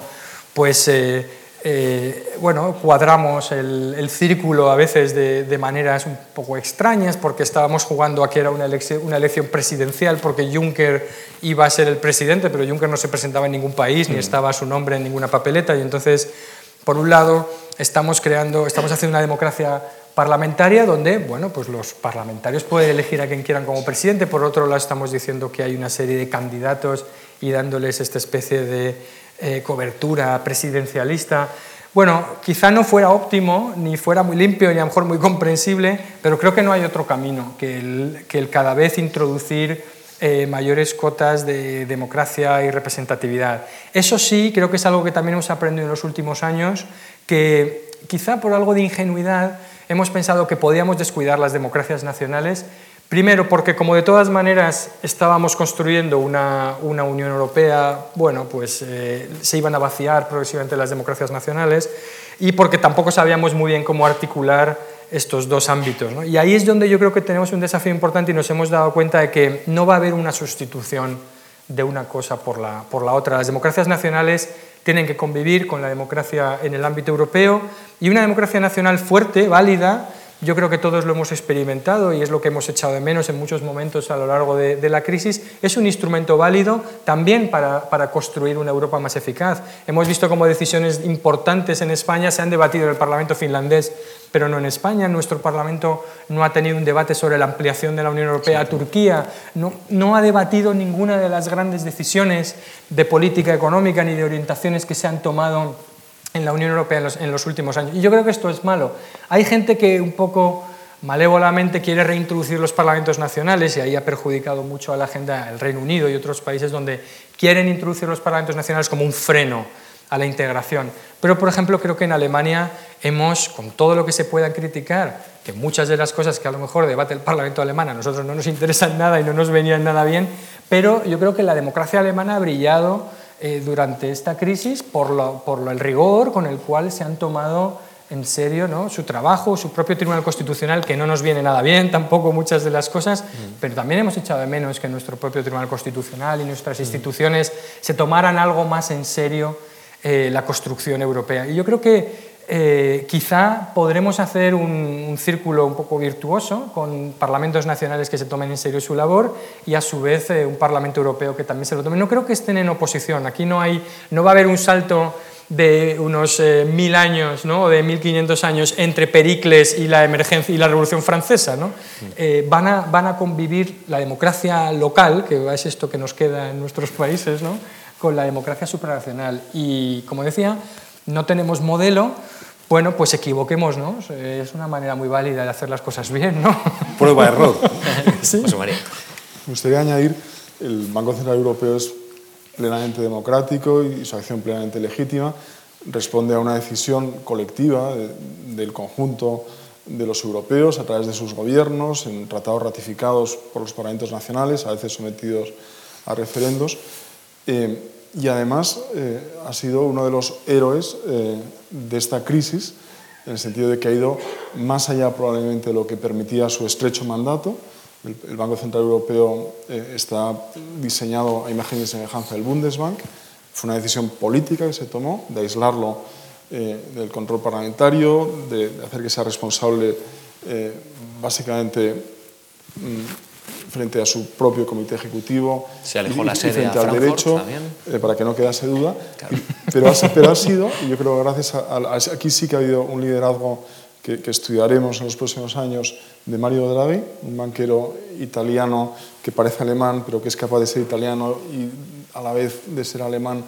pues eh, eh, bueno, cuadramos el, círculo a veces de, maneras un poco extrañas, porque estábamos jugando a que era una elección, una elección, presidencial, porque Juncker iba a ser el presidente, pero Juncker no se presentaba en ningún país, ni mm. estaba su nombre en ninguna papeleta, y entonces Por un lado, estamos creando, estamos haciendo una democracia parlamentaria donde bueno, pues los parlamentarios pueden elegir a quien quieran como presidente, por otro lado estamos diciendo que hay una serie de candidatos y dándoles esta especie de eh, cobertura presidencialista. Bueno, quizá no fuera óptimo, ni fuera muy limpio, ni a lo mejor muy comprensible, pero creo que no hay otro camino que el, que el cada vez introducir eh, mayores cotas de democracia y representatividad. Eso sí, creo que es algo que también hemos aprendido en los últimos años, que quizá por algo de ingenuidad hemos pensado que podíamos descuidar las democracias nacionales Primero, porque como de todas maneras estábamos construyendo una, Unión Europea, bueno, pues eh, se iban a vaciar progresivamente las democracias nacionales y porque tampoco sabíamos muy bien cómo articular estos dos ámbitos. Y ahí es donde yo creo que tenemos un desafío importante y nos hemos dado cuenta de que no va a haber una sustitución de una cosa por la, por la otra. Las democracias nacionales tienen que convivir con la democracia en el ámbito europeo y una democracia nacional fuerte, válida, yo creo que todos lo hemos experimentado y es lo que hemos echado de menos en muchos momentos a lo largo de, la crisis. Es un instrumento válido también para, para, construir una Europa más eficaz. Hemos visto cómo decisiones importantes en España se han debatido en el Parlamento finlandés, pero no en España. Nuestro Parlamento no ha tenido un debate sobre la ampliación de la Unión Europea a Turquía. No, no ha debatido ninguna de las grandes decisiones de política económica ni de orientaciones que se han tomado en la Unión Europea en los, últimos años. Y yo creo que esto es malo. Hay gente que un poco malévolamente quiere reintroducir los parlamentos nacionales y ahí ha perjudicado mucho a la agenda el Reino Unido y otros países donde quieren introducir los parlamentos nacionales como un freno a la integración. Pero, por ejemplo, creo que en Alemania hemos, con todo lo que se pueda criticar, que muchas de las cosas que a lo mejor debate el Parlamento alemán a nosotros no nos interesan nada y no nos venían nada bien, pero yo creo que la democracia alemana ha brillado eh, durante esta crisis por, el rigor con el cual se han tomado en serio ¿no? su trabajo, su propio Tribunal Constitucional, que no nos viene nada bien tampoco muchas de las cosas, pero también hemos echado de menos que nuestro propio Tribunal Constitucional y nuestras instituciones se tomaran algo más en serio eh, la construcción europea. Y yo creo que eh, quizá podremos hacer un, círculo un poco virtuoso con parlamentos nacionales que se tomen en serio su labor y a su vez eh, un Parlamento Europeo que también se lo tome. No creo que estén en oposición. Aquí no, hay, no va a haber un salto de unos eh, mil años ¿no? o de 1500 años entre Pericles y la emergencia y la Revolución Francesa. ¿no? van, a, van a convivir la democracia local, que es esto que nos queda en nuestros países, ¿no? con la democracia supranacional. Y como decía, no tenemos modelo, bueno, pues equivoquémonos, es una manera muy válida de hacer las cosas bien, ¿no? Prueba error. sí. María. Me gustaría añadir, el Banco Central Europeo es plenamente democrático y su acción plenamente legítima, responde a una decisión colectiva del conjunto de los europeos a través de sus gobiernos, en tratados ratificados por los parlamentos nacionales, a veces sometidos a referendos. Eh, y además eh, ha sido uno de los héroes eh, de esta crisis, en el sentido de que ha ido más allá probablemente de lo que permitía su estrecho mandato. El, Banco Central Europeo eh, está diseñado a imagen y semejanza del Bundesbank. Fue una decisión política que se tomó de aislarlo del control parlamentario, de, hacer que sea responsable básicamente mm, frente a su propio comité ejecutivo Se alejó la sede frente al derecho, eh, para que no quedase duda. Pero, ha, pero ha sido, y yo creo que gracias a, aquí sí que ha habido un liderazgo que, que, estudiaremos en los próximos años de Mario Draghi, un banquero italiano que parece alemán, pero que es capaz de ser italiano y a la vez de ser alemán,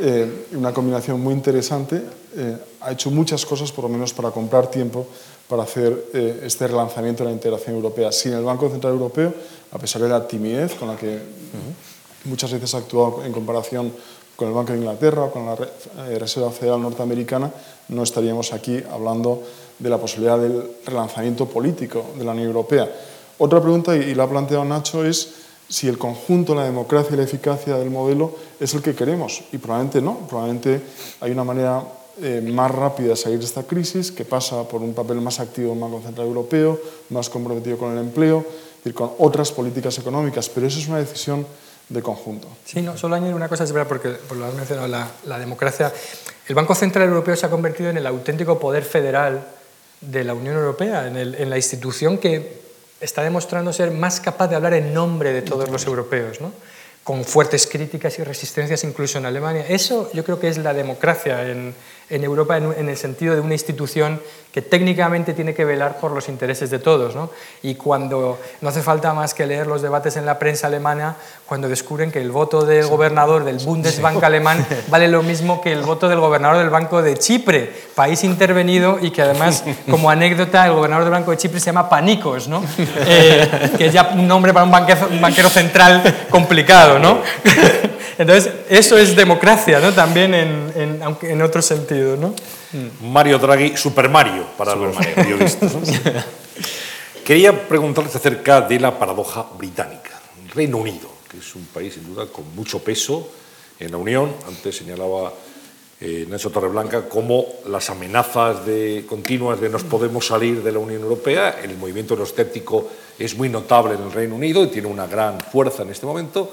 eh, una combinación muy interesante. Eh, ha hecho muchas cosas, por lo menos para comprar tiempo para hacer eh, este relanzamiento de la integración europea. Sin el Banco Central Europeo, a pesar de la timidez con la que muchas veces ha actuado en comparación con el Banco de Inglaterra o con la eh, Reserva Federal Norteamericana, no estaríamos aquí hablando de la posibilidad del relanzamiento político de la Unión Europea. Otra pregunta, y la ha planteado Nacho, es si el conjunto, la democracia y la eficacia del modelo es el que queremos. Y probablemente no, probablemente hay una manera eh, más rápida salir de esta crisis, que pasa por un papel más activo del Banco Central Europeo, más comprometido con el empleo, y con otras políticas económicas, pero eso es una decisión de conjunto. Sí, no, solo añadir una cosa, es verdad, porque por lo has mencionado, la, democracia. El Banco Central Europeo se ha convertido en el auténtico poder federal de la Unión Europea, en, en la institución que está demostrando ser más capaz de hablar en nombre de todos los europeos. ¿no? con fuertes críticas y resistencias incluso en Alemania. Eso yo creo que es la democracia en, en Europa en, el sentido de una institución que técnicamente tiene que velar por los intereses de todos. ¿no? Y cuando no hace falta más que leer los debates en la prensa alemana, cuando descubren que el voto del gobernador del Bundesbank alemán vale lo mismo que el voto del gobernador del Banco de Chipre, país intervenido y que además, como anécdota, el gobernador del Banco de Chipre se llama Panicos, ¿no? Eh, que es ya un nombre para un banquero, un banquero central complicado. ¿no? Entonces, eso es democracia, ¿no? También en, aunque en otro sentido, ¿no? Mario Draghi, Super Mario para los periodistas. Quería preguntarles acerca de la paradoja británica. Reino Unido, que es un país sin duda con mucho peso en la Unión. Antes señalaba eh, Nelson Torreblanca cómo las amenazas de, continuas de nos podemos salir de la Unión Europea, el movimiento euroscéptico es muy notable en el Reino Unido y tiene una gran fuerza en este momento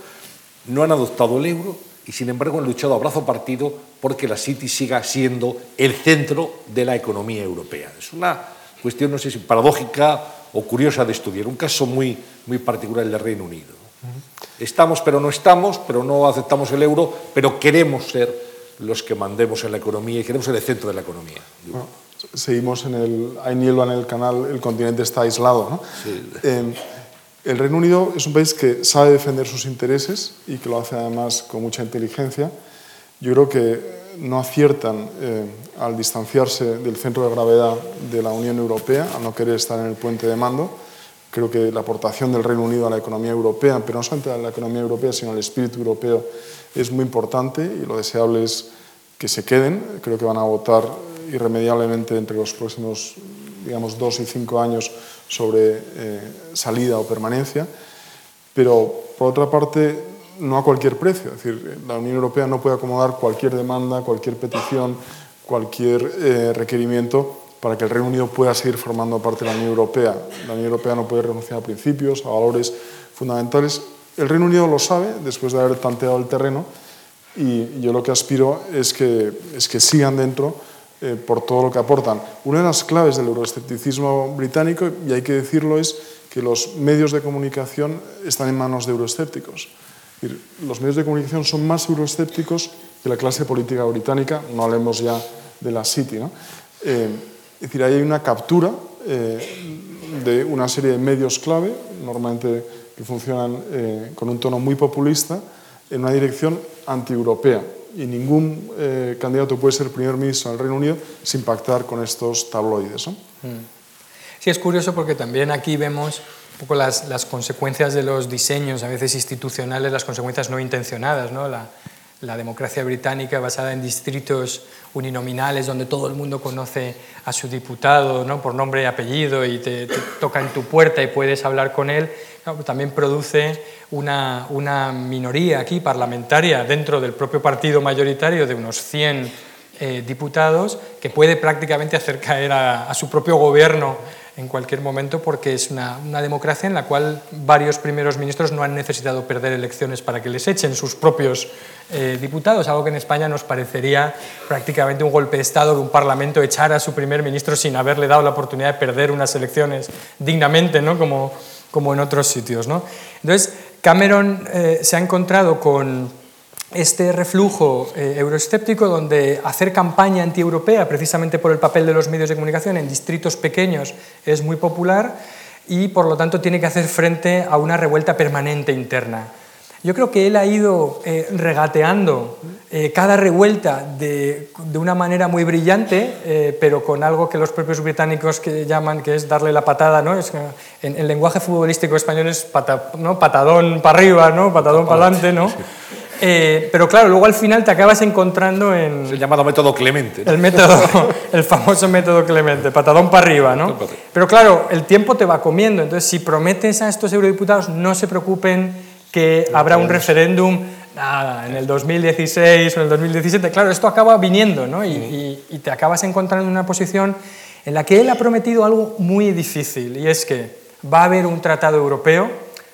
no han adoptado el euro y sin embargo han luchado a brazo partido porque la City siga siendo el centro de la economía europea. Es una cuestión, no sé si paradójica o curiosa de estudiar, un caso muy, muy particular del Reino Unido. Estamos pero no estamos, pero no aceptamos el euro, pero queremos ser los que mandemos en la economía y queremos ser el centro de la economía. seguimos en el, hay niebla en el canal, el continente está aislado. ¿no? Sí. Eh, el Reino Unido es un país que sabe defender sus intereses y que lo hace además con mucha inteligencia. Yo creo que no aciertan eh, al distanciarse del centro de gravedad de la Unión Europea, al no querer estar en el puente de mando. Creo que la aportación del Reino Unido a la economía europea, pero no solamente a la economía europea, sino al espíritu europeo, es muy importante y lo deseable es que se queden. Creo que van a votar irremediablemente entre los próximos, digamos, dos y cinco años sobre eh, salida o permanencia, pero por otra parte no a cualquier precio. Es decir, la Unión Europea no puede acomodar cualquier demanda, cualquier petición, cualquier eh, requerimiento para que el Reino Unido pueda seguir formando parte de la Unión Europea. La Unión Europea no puede renunciar a principios, a valores fundamentales. El Reino Unido lo sabe después de haber tanteado el terreno y yo lo que aspiro es que, es que sigan dentro eh, por todo lo que aportan. Una de las claves del euroescepticismo británico, y hay que decirlo, es que los medios de comunicación están en manos de euroescépticos. Los medios de comunicación son más euroescépticos que la clase política británica, no hablemos ya de la City. ¿no? Eh, es decir, hay una captura eh, de una serie de medios clave, normalmente que funcionan con un tono muy populista, en una dirección anti-europea y ningún eh, candidato puede ser primer ministro del Reino Unido sin pactar con estos tabloides. Mm. Sí, es curioso porque también aquí vemos un poco las, las, consecuencias de los diseños, a veces institucionales, las consecuencias no intencionadas. ¿no? La, la democracia británica basada en distritos uninominales donde todo el mundo conoce a su diputado ¿no? por nombre y apellido y te, toca en tu puerta y puedes hablar con él, también produce una, una, minoría aquí parlamentaria dentro del propio partido mayoritario de unos 100 eh, diputados que puede prácticamente hacer caer a, a su propio gobierno en cualquier momento porque es una, democracia en la cual varios primeros ministros no han necesitado perder elecciones para que les echen sus propios eh, diputados, algo que en España nos parecería prácticamente un golpe de Estado de un Parlamento echar a su primer ministro sin haberle dado la oportunidad de perder unas elecciones dignamente, ¿no? como, como en otros sitios. ¿no? Entonces, Cameron eh, se ha encontrado con este reflujo eh, euroescéptico donde hacer campaña antieuropea, precisamente por el papel de los medios de comunicación en distritos pequeños, es muy popular y por lo tanto tiene que hacer frente a una revuelta permanente interna. Yo creo que él ha ido eh, regateando eh, cada revuelta de, de, una manera muy brillante, pero con algo que los propios británicos que llaman que es darle la patada, ¿no? Es, en el lenguaje futbolístico español es ¿no? patadón para arriba, ¿no? patadón para adelante, ¿no? Eh, pero claro, luego al final te acabas encontrando en... Es el llamado método Clemente. El, método, el famoso método Clemente, patadón para arriba, ¿no? Pero claro, el tiempo te va comiendo, entonces si prometes a estos eurodiputados no se preocupen que habrá un referéndum nada, en el 2016 o en el 2017, claro, esto acaba viniendo, ¿no? Y, y te acabas encontrando en una posición en la que él ha prometido algo muy difícil, y es que va a haber un tratado europeo,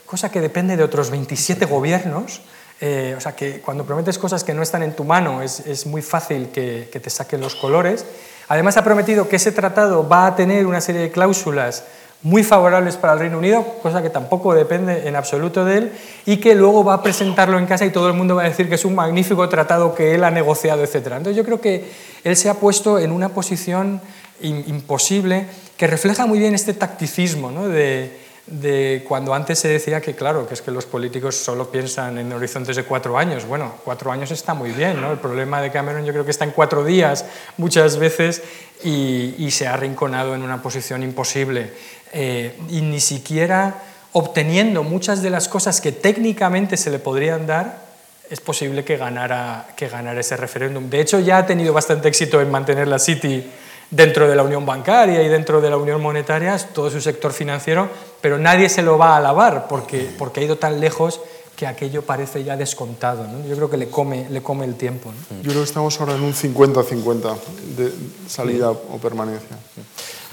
cosa que depende de otros 27 gobiernos, eh, o sea, que cuando prometes cosas que no están en tu mano es, muy fácil que, te saquen los colores. Además ha prometido que ese tratado va a tener una serie de cláusulas muy favorables para el Reino Unido, cosa que tampoco depende en absoluto de él, y que luego va a presentarlo en casa y todo el mundo va a decir que es un magnífico tratado que él ha negociado, etc. Entonces yo creo que él se ha puesto en una posición imposible que refleja muy bien este tacticismo ¿no? de, cuando antes se decía que, claro, que es que los políticos solo piensan en horizontes de cuatro años. Bueno, cuatro años está muy bien, ¿no? El problema de Cameron yo creo que está en cuatro días muchas veces y, se ha arrinconado en una posición imposible. Eh, y ni siquiera obteniendo muchas de las cosas que técnicamente se le podrían dar, es posible que ganara, que ganara ese referéndum. De hecho, ya ha tenido bastante éxito en mantener la City dentro de la unión bancaria y dentro de la unión monetaria, todo su sector financiero, pero nadie se lo va a alabar porque, porque ha ido tan lejos que aquello parece ya descontado. ¿no? Yo creo que le come, le come el tiempo. Yo creo que estamos ahora en un 50-50 de salida o permanencia.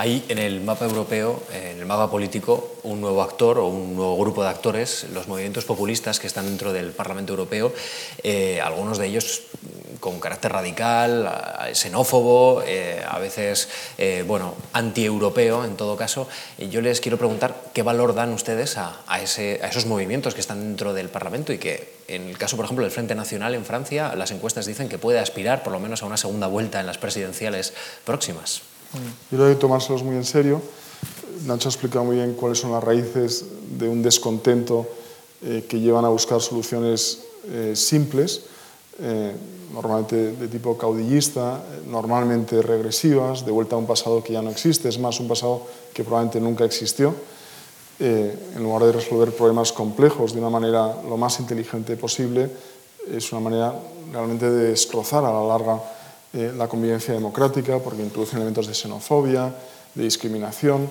Hay en el mapa europeo, en el mapa político, un nuevo actor o un nuevo grupo de actores, los movimientos populistas que están dentro del Parlamento Europeo, eh, algunos de ellos con carácter radical, xenófobo, eh, a veces eh, bueno, anti-europeo en todo caso. Yo les quiero preguntar qué valor dan ustedes a, a esos movimientos que están dentro del Parlamento y que en el caso, por ejemplo, del Frente Nacional en Francia, las encuestas dicen que puede aspirar por lo menos a una segunda vuelta en las presidenciales próximas. Yo creo que tomárselos muy en serio. Nacho ha explicado muy bien cuáles son las raíces de un descontento eh, que llevan a buscar soluciones eh, simples, eh, normalmente de tipo caudillista, normalmente regresivas, de vuelta a un pasado que ya no existe, es más un pasado que probablemente nunca existió. en lugar de resolver problemas complejos de una manera lo más inteligente posible, es una manera realmente de destrozar a la larga eh, la convivencia democrática, porque introducen elementos de xenofobia, de discriminación,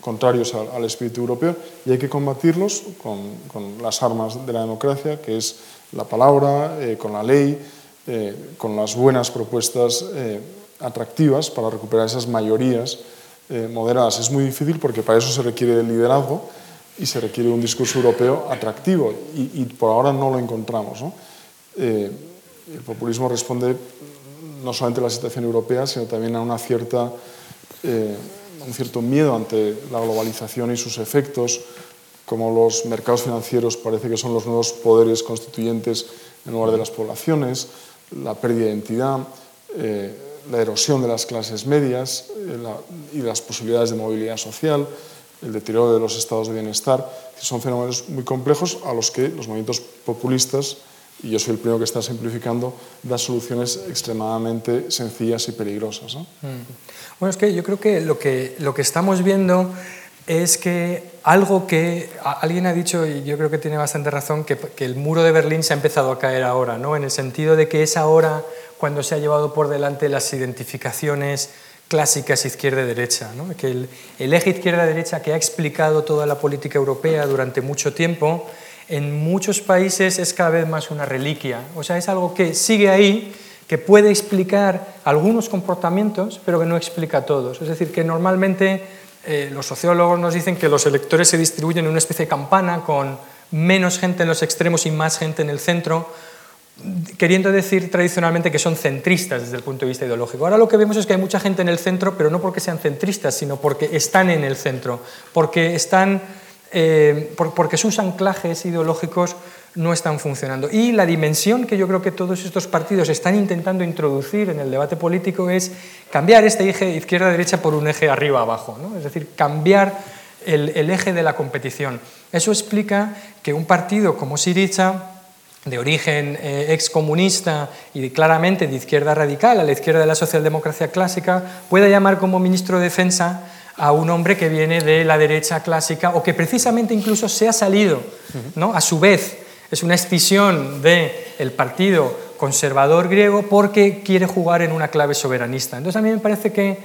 contrarios al, espíritu europeo, y hay que combatirlos con, las armas de la democracia, que es la palabra, eh, con la ley, eh, con las buenas propuestas atractivas para recuperar esas mayorías moderadas. Es muy difícil porque para eso se requiere liderazgo y se requiere un discurso europeo atractivo, y, por ahora no lo encontramos. el populismo responde no solamente la situación europea, sino también a una cierta, eh, un cierto miedo ante la globalización y sus efectos, como los mercados financieros parece que son los nuevos poderes constituyentes en lugar de las poblaciones, la pérdida de identidad, eh, la erosión de las clases medias eh, y las posibilidades de movilidad social, el deterioro de los estados de bienestar, son fenómenos muy complejos a los que los movimientos populistas y yo soy el primero que está simplificando, da soluciones extremadamente sencillas y peligrosas. Mm. Bueno, es que yo creo que lo que, lo que estamos viendo es que algo que alguien ha dicho, y yo creo que tiene bastante razón, que, el muro de Berlín se ha empezado a caer ahora, ¿no? en el sentido de que es ahora cuando se ha llevado por delante las identificaciones clásicas izquierda-derecha, ¿no? que el, el eje izquierda-derecha que ha explicado toda la política europea durante mucho tiempo, en muchos países es cada vez más una reliquia. O sea, es algo que sigue ahí, que puede explicar algunos comportamientos, pero que no explica todos. Es decir, que normalmente eh, los sociólogos nos dicen que los electores se distribuyen en una especie de campana con menos gente en los extremos y más gente en el centro, queriendo decir tradicionalmente que son centristas desde el punto de vista ideológico. Ahora lo que vemos es que hay mucha gente en el centro, pero no porque sean centristas, sino porque están en el centro, porque están eh, porque sus anclajes ideológicos no están funcionando. Y la dimensión que yo creo que todos estos partidos están intentando introducir en el debate político es cambiar este eje izquierda-derecha por un eje arriba-abajo, es decir, cambiar el, eje de la competición. Eso explica que un partido como Siriza, de origen eh, excomunista y claramente de izquierda radical, a la izquierda de la socialdemocracia clásica, pueda llamar como ministro de Defensa a un hombre que viene de la derecha clásica o que precisamente incluso se ha salido, ¿no? a su vez, es una escisión del partido conservador griego porque quiere jugar en una clave soberanista. Entonces a mí me parece que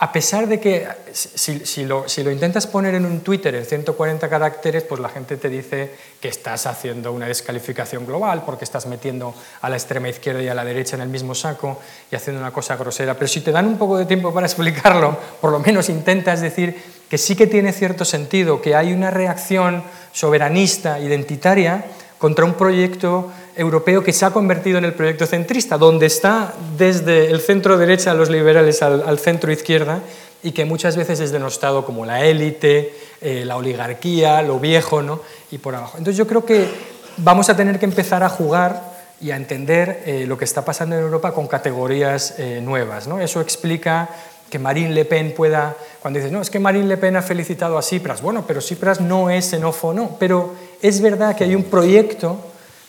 a pesar de que si, lo, intentas poner en un Twitter en 140 caracteres, pues la gente te dice que estás haciendo una descalificación global porque estás metiendo a la extrema izquierda y a la derecha en el mismo saco y haciendo una cosa grosera. Pero si te dan un poco de tiempo para explicarlo, por lo menos intentas decir que sí que tiene cierto sentido, que hay una reacción soberanista, identitaria, contra un proyecto europeo que se ha convertido en el proyecto centrista, donde está desde el centro derecha los liberales al, centro izquierda y que muchas veces es denostado como la élite, eh, la oligarquía, lo viejo ¿no? y por abajo. Entonces yo creo que vamos a tener que empezar a jugar y a entender eh, lo que está pasando en Europa con categorías eh, nuevas. ¿no? Eso explica que Marine Le Pen pueda, cuando dices, no, es que Marine Le Pen ha felicitado a Tsipras, bueno, pero Tsipras no es xenófono, pero es verdad que hay un proyecto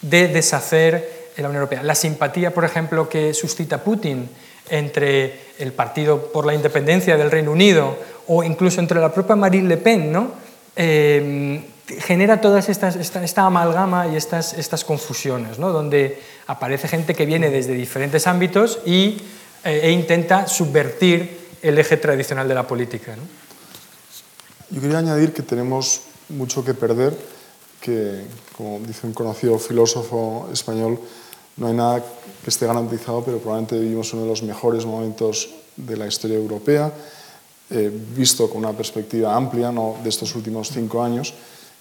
de deshacer la Unión Europea. La simpatía, por ejemplo, que suscita Putin entre el Partido por la Independencia del Reino Unido o incluso entre la propia Marine Le Pen, ¿no? Eh, genera toda esta, esta, amalgama y estas, estas confusiones, ¿no? donde aparece gente que viene desde diferentes ámbitos y, eh, e intenta subvertir el eje tradicional de la política. Yo quería añadir que tenemos mucho que perder, que, como dice un conocido filósofo español, no hay nada que esté garantizado, pero probablemente vivimos uno de los mejores momentos de la historia europea, eh, visto con una perspectiva amplia ¿no? de estos últimos cinco años.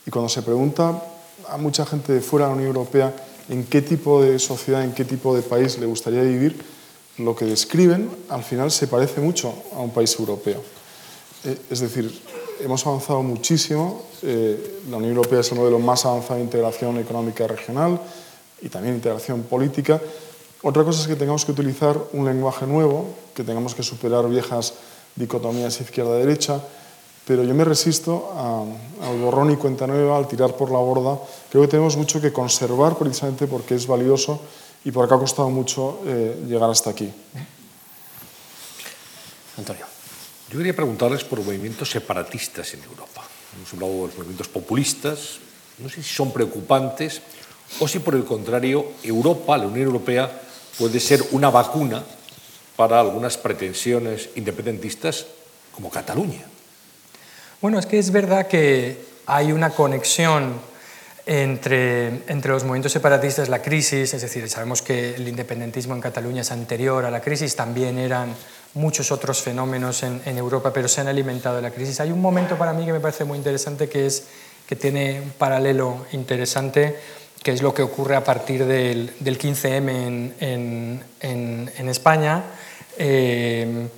Y cuando se pregunta a mucha gente de fuera de la Unión Europea en qué tipo de sociedad, en qué tipo de país le gustaría vivir, lo que describen al final se parece mucho a un país europeo. Eh, es decir, hemos avanzado muchísimo, eh, la Unión Europea es el modelo más avanzado de integración económica regional, y también integración política. Otra cosa es que tengamos que utilizar un lenguaje nuevo, que tengamos que superar viejas dicotomías izquierda-derecha, pero yo me resisto al borrón y cuenta nueva, al tirar por la borda. Creo que tenemos mucho que conservar precisamente porque es valioso y porque ha costado mucho eh, llegar hasta aquí. Antonio. Yo quería preguntarles por movimientos separatistas en Europa. Hemos hablado de los movimientos populistas, no sé si son preocupantes o si por el contrario Europa, la Unión Europea, puede ser una vacuna para algunas pretensiones independentistas como Cataluña. Bueno, es que es verdad que hay una conexión entre, entre, los movimientos separatistas, la crisis, es decir, sabemos que el independentismo en Cataluña es anterior a la crisis, también eran muchos otros fenómenos en, en Europa, pero se han alimentado de la crisis. Hay un momento para mí que me parece muy interesante que, es, que tiene un paralelo interesante que es lo que ocurre a partir del, 15M en, España, eh,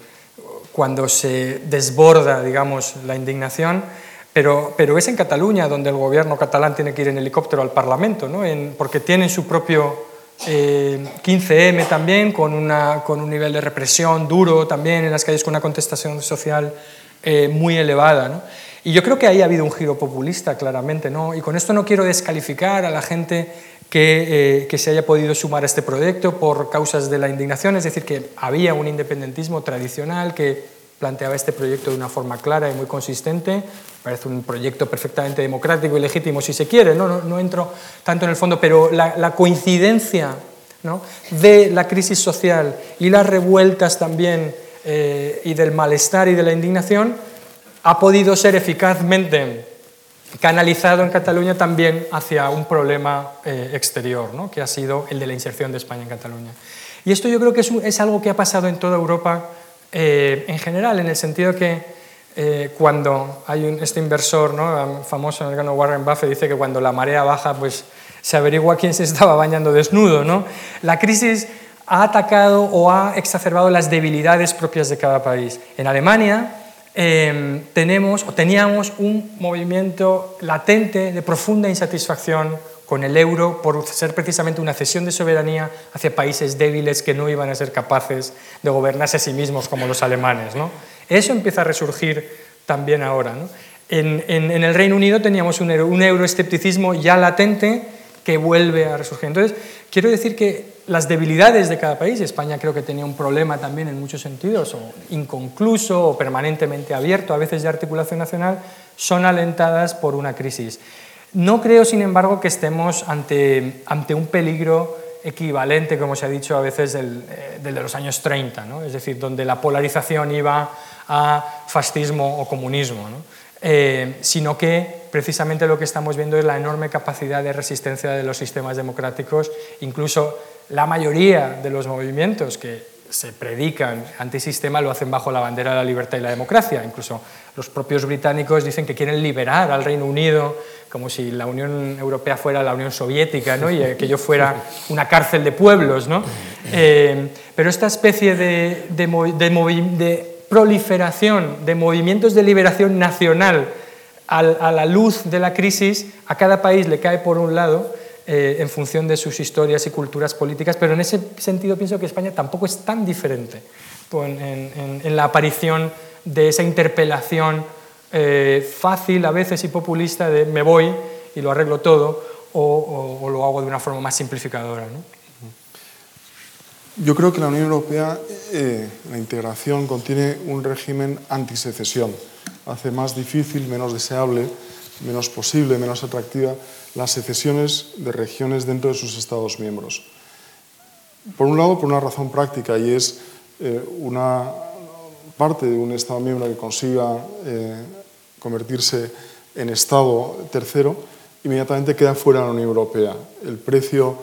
cuando se desborda, digamos, la indignación, pero, pero, es en Cataluña donde el gobierno catalán tiene que ir en helicóptero al Parlamento, ¿no? porque tienen su propio 15M eh, también, con, una, con, un nivel de represión duro también en las calles, con una contestación social eh, muy elevada. Y yo creo que ahí ha habido un giro populista, claramente, ¿no? Y con esto no quiero descalificar a la gente que, eh, que, se haya podido sumar a este proyecto por causas de la indignación, es decir, que había un independentismo tradicional que planteaba este proyecto de una forma clara y muy consistente. Parece un proyecto perfectamente democrático y legítimo, si se quiere, no, no, no entro tanto en el fondo, pero la, coincidencia ¿no? de la crisis social y las revueltas también eh, y del malestar y de la indignación ha podido ser eficazmente canalizado en Cataluña también hacia un problema eh, exterior, ¿no? que ha sido el de la inserción de España en Cataluña. Y esto yo creo que es, algo que ha pasado en toda Europa eh, en general, en el sentido que eh, cuando hay un, este inversor ¿no? famoso en el Warren Buffett dice que cuando la marea baja pues se averigua quién se estaba bañando desnudo. ¿no? La crisis ha atacado o ha exacerbado las debilidades propias de cada país. En Alemania Em, tenemos o teníamos un movimiento latente de profunda insatisfacción con el euro por ser precisamente una cesión de soberanía hacia países débiles que no iban a ser capaces de gobernarse a sí mismos como los alemanes. ¿no? Eso empieza a resurgir también ahora. En, el Reino Unido teníamos un, un euroescepticismo ya latente que vuelve a resurgir. Entonces, quiero decir que las debilidades de cada país, España creo que tenía un problema también en muchos sentidos, o inconcluso o permanentemente abierto a veces de articulación nacional, son alentadas por una crisis. No creo, sin embargo, que estemos ante, ante un peligro equivalente, como se ha dicho a veces, del, eh, de los años 30, ¿no? es decir, donde la polarización iba a fascismo o comunismo, eh, sino que precisamente lo que estamos viendo es la enorme capacidad de resistencia de los sistemas democráticos, incluso la mayoría de los movimientos que se predican antisistema lo hacen bajo la bandera de la libertad y la democracia. Incluso los propios británicos dicen que quieren liberar al Reino Unido como si la Unión Europea fuera la Unión Soviética ¿no? y que yo fuera una cárcel de pueblos. ¿no? Eh, pero esta especie de, proliferación de movimientos de liberación nacional a la luz de la crisis, a cada país le cae por un lado eh, en función de sus historias y culturas políticas, pero en ese sentido pienso que España tampoco es tan diferente en, la aparición de esa interpelación eh, fácil a veces y populista de me voy y lo arreglo todo o, lo hago de una forma más simplificadora. Yo creo que la Unión Europea, eh, la integración, contiene un régimen antisecesión. Hace más difícil, menos deseable, menos posible, menos atractiva las secesiones de regiones dentro de sus Estados miembros. Por un lado, por una razón práctica, y es eh, una parte de un Estado miembro que consiga eh, convertirse en Estado tercero, inmediatamente queda fuera de la Unión Europea. El precio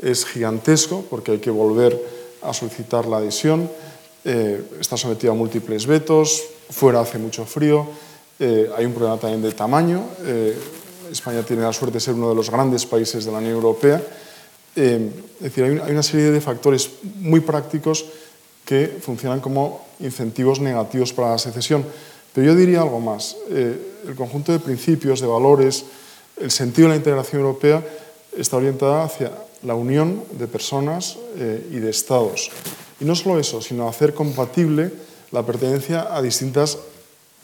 es gigantesco porque hay que volver a solicitar la adhesión, eh, está sometido a múltiples vetos, fuera hace mucho frío, hay un problema también de tamaño. España tiene la suerte de ser uno de los grandes países de la Unión Europea. es decir, hay una serie de factores muy prácticos que funcionan como incentivos negativos para la secesión. Pero yo diría algo más. Eh, el conjunto de principios, de valores, el sentido de la integración europea está orientada hacia la unión de personas eh, y de estados. Y no solo eso, sino hacer compatible la pertenencia a distintas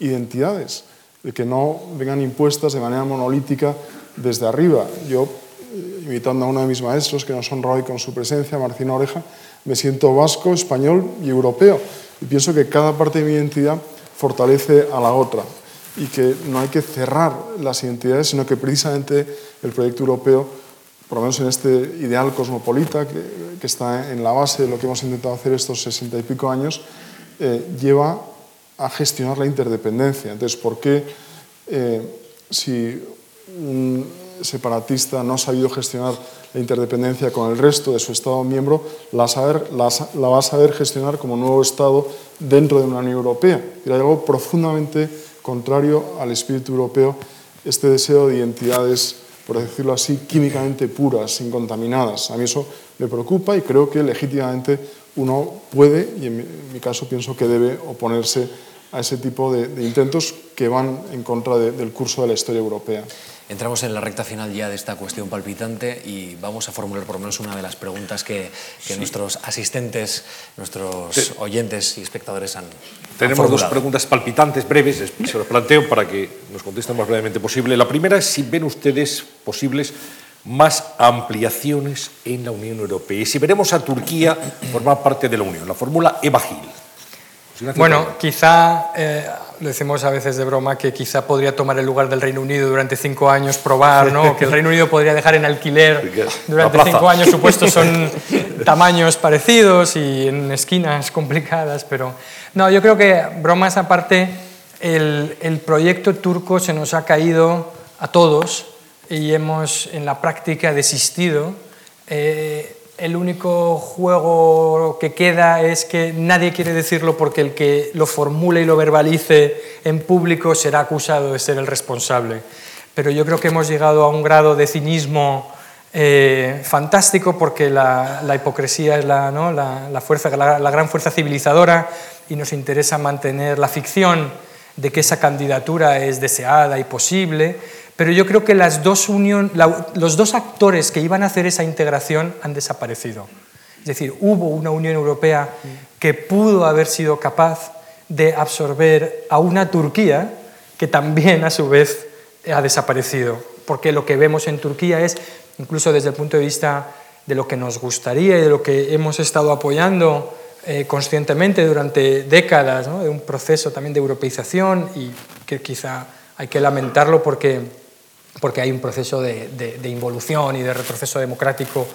identidades, de que no vengan impuestas de manera monolítica desde arriba. Yo, eh, invitando a uno de mis maestros, que nos honra hoy con su presencia, Martín Oreja, me siento vasco, español y europeo. Y pienso que cada parte de mi identidad fortalece a la otra y que no hay que cerrar las identidades, sino que precisamente el proyecto europeo, por lo menos en este ideal cosmopolita que, está en la base de lo que hemos intentado hacer estos sesenta y pico años, eh, lleva a gestionar la interdependencia. Entonces, ¿por qué eh, si un separatista no ha sabido gestionar la interdependencia con el resto de su Estado miembro, la, va a saber gestionar como nuevo Estado dentro de una Unión Europea. Y hay algo profundamente contrario al espíritu europeo, este deseo de identidades, por decirlo así, químicamente puras, incontaminadas. A mí eso me preocupa y creo que legítimamente uno puede, y en mi, caso pienso que debe oponerse a ese tipo de, intentos que van en contra del curso de la historia europea. Entramos en la recta final ya de esta cuestión palpitante y vamos a formular por lo menos una de las preguntas que, nuestros asistentes, nuestros oyentes y espectadores han Tenemos dos preguntas palpitantes, breves, se las planteo para que nos contesten lo más brevemente posible. La primera es si ven ustedes posibles más ampliaciones en la Unión Europea y si veremos a Turquía formar parte de la Unión, la fórmula Eva Gil. Bueno, quizá eh, lo decimos a veces de broma que quizá podría tomar el lugar del Reino Unido durante cinco años, probar, ¿no? que el Reino Unido podría dejar en alquiler durante cinco años. Supuestos son tamaños parecidos y en esquinas complicadas, pero no, yo creo que bromas aparte, el, el proyecto turco se nos ha caído a todos y hemos en la práctica desistido. Eh, el único juego que queda es que nadie quiere decirlo porque el que lo formule y lo verbalice en público será acusado de ser el responsable. Pero yo creo que hemos llegado a un grado de cinismo eh, fantástico porque la, hipocresía es la, ¿no? la, fuerza, la gran fuerza civilizadora y nos interesa mantener la ficción de que esa candidatura es deseada y posible pero yo creo que las dos los dos actores que iban a hacer esa integración han desaparecido. Es decir, hubo una Unión Europea que pudo haber sido capaz de absorber a una Turquía que también a su vez ha desaparecido. Porque lo que vemos en Turquía es, incluso desde el punto de vista de lo que nos gustaría y de lo que hemos estado apoyando eh, conscientemente durante décadas, de un proceso también de europeización y que quizá hay que lamentarlo porque porque hay un proceso de, involución y de retroceso democrático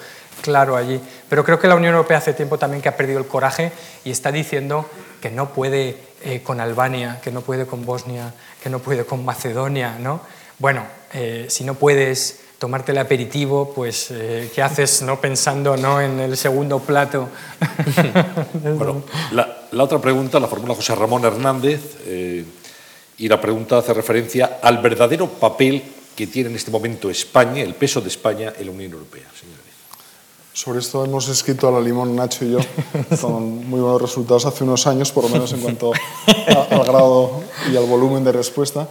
claro allí. Pero creo que la Unión Europea hace tiempo también que ha perdido el coraje y está diciendo que no puede eh, con Albania, que no puede con Bosnia, que no puede con Macedonia. ¿no? Bueno, eh, si no puedes tomarte el aperitivo, pues eh, ¿qué haces no pensando ¿no? en el segundo plato? bueno, la, la, otra pregunta la formula José Ramón Hernández y la pregunta hace referencia al verdadero papel que tiene en este momento España, el peso de España en la Unión Europea. Sobre esto hemos escrito a la limón Nacho y yo con muy buenos resultados hace unos años, por lo menos en cuanto al grado y al volumen de respuesta.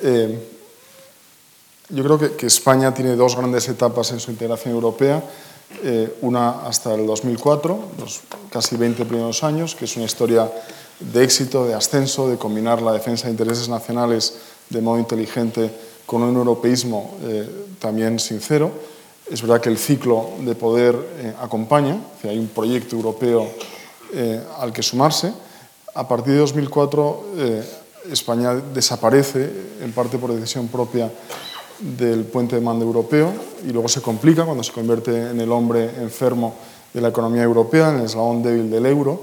Eh, yo creo que, España tiene dos grandes etapas en su integración europea. Eh, una hasta el 2004, los casi 20 primeros años, que es una historia de éxito, de ascenso, de combinar la defensa de intereses nacionales de modo inteligente con un europeísmo eh, también sincero. Es verdad que el ciclo de poder eh, acompaña, que hay un proyecto europeo al que sumarse. A partir de 2004, España desaparece, en parte por decisión propia del puente de mando europeo y luego se complica cuando se convierte en el hombre enfermo de la economía europea, en el eslabón débil del euro,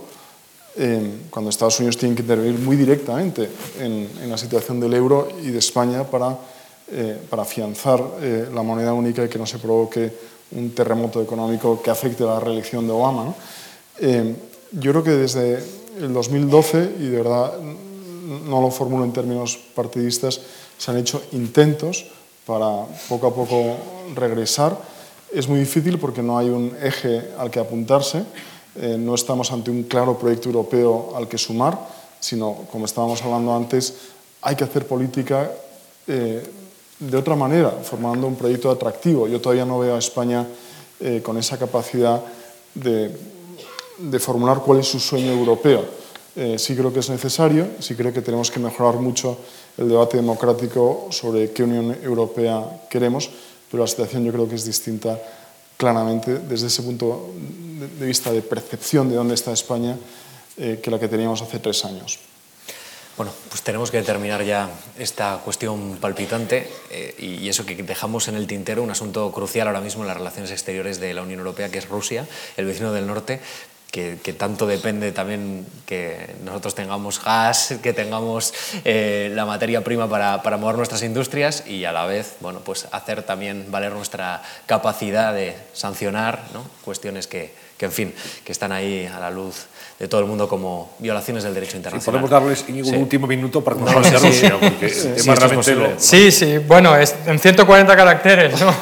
cuando Estados Unidos tiene que intervenir muy directamente en, la situación del euro y de España para, eh, para afianzar eh, la moneda única y que no se provoque un terremoto económico que afecte a la reelección de Obama. Eh, yo creo que desde el 2012, y de verdad no lo formulo en términos partidistas, se han hecho intentos para poco a poco regresar. Es muy difícil porque no hay un eje al que apuntarse, eh, no estamos ante un claro proyecto europeo al que sumar, sino, como estábamos hablando antes, hay que hacer política eh, de otra manera, formando un proyecto atractivo. Yo todavía no veo a España eh, con esa capacidad de, formular cuál es su sueño europeo. sí creo que es necesario, sí creo que tenemos que mejorar mucho el debate democrático sobre qué Unión Europea queremos, pero la situación yo creo que es distinta claramente desde ese punto de vista de percepción de dónde está España eh, que la que teníamos hace tres años. Bueno, pues tenemos que terminar ya esta cuestión palpitante eh, y eso que dejamos en el tintero, un asunto crucial ahora mismo en las relaciones exteriores de la Unión Europea, que es Rusia, el vecino del norte, que, tanto depende también que nosotros tengamos gas, que tengamos eh, la materia prima para, mover nuestras industrias y a la vez bueno, pues hacer también valer nuestra capacidad de sancionar cuestiones que, que, en fin, que están ahí a la luz de todo el mundo como violaciones del derecho internacional. podemos darles un último minuto para que nos no, Rusia, porque sí, Sí, sí, bueno, es en 140 caracteres, ¿no?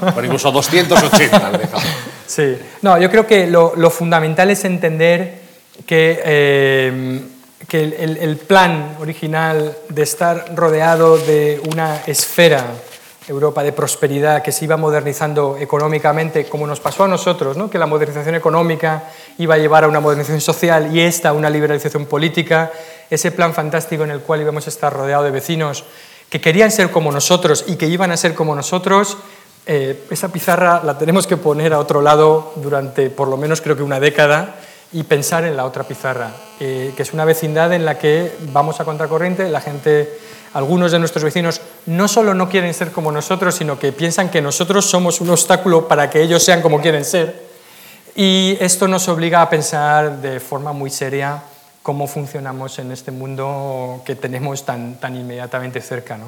Bueno, incluso 280, Sí, no, yo creo que lo, fundamental es entender que, eh, que el, el, plan original de estar rodeado de una esfera Europa de prosperidad que se iba modernizando económicamente, como nos pasó a nosotros, ¿no? que la modernización económica iba a llevar a una modernización social y esta a una liberalización política, ese plan fantástico en el cual íbamos a estar rodeados de vecinos que querían ser como nosotros y que iban a ser como nosotros, eh, esa pizarra la tenemos que poner a otro lado durante por lo menos creo que una década y pensar en la otra pizarra, eh, que es una vecindad en la que vamos a contracorriente, la gente, algunos de nuestros vecinos no solo no quieren ser como nosotros, sino que piensan que nosotros somos un obstáculo para que ellos sean como quieren ser. Y esto nos obliga a pensar de forma muy seria cómo funcionamos en este mundo que tenemos tan, tan inmediatamente cerca.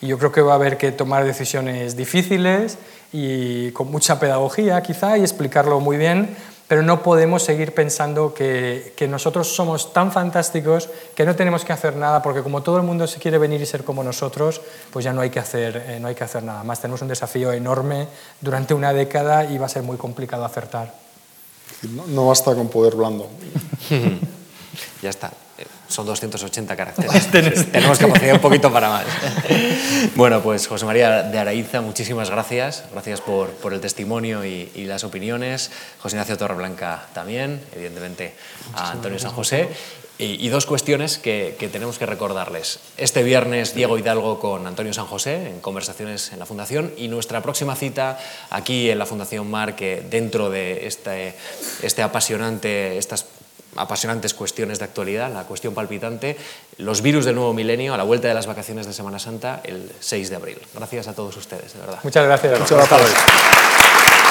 Y yo creo que va a haber que tomar decisiones difíciles y con mucha pedagogía quizá y explicarlo muy bien, pero no podemos seguir pensando que, que, nosotros somos tan fantásticos que no tenemos que hacer nada, porque como todo el mundo se quiere venir y ser como nosotros, pues ya no hay que hacer, eh, no hay que hacer nada más. Tenemos un desafío enorme durante una década y va a ser muy complicado acertar. No, no basta con poder blando. ya está. Son 280 caracteres. Tenemos capacidad un poquito para más. bueno, pues José María de Araiza, muchísimas gracias. Gracias por, por el testimonio y, y, las opiniones. José Ignacio Torreblanca también, evidentemente a Antonio San José. Y, y, dos cuestiones que, que, tenemos que recordarles. Este viernes Diego Hidalgo con Antonio San José en conversaciones en la Fundación y nuestra próxima cita aquí en la Fundación Mar, que dentro de este, este apasionante, estas apasionantes cuestiones de actualidad, la cuestión palpitante, los virus del nuevo milenio a la vuelta de las vacaciones de Semana Santa el 6 de abril. Gracias a todos ustedes, de verdad. Muchas gracias. Muchas gracias.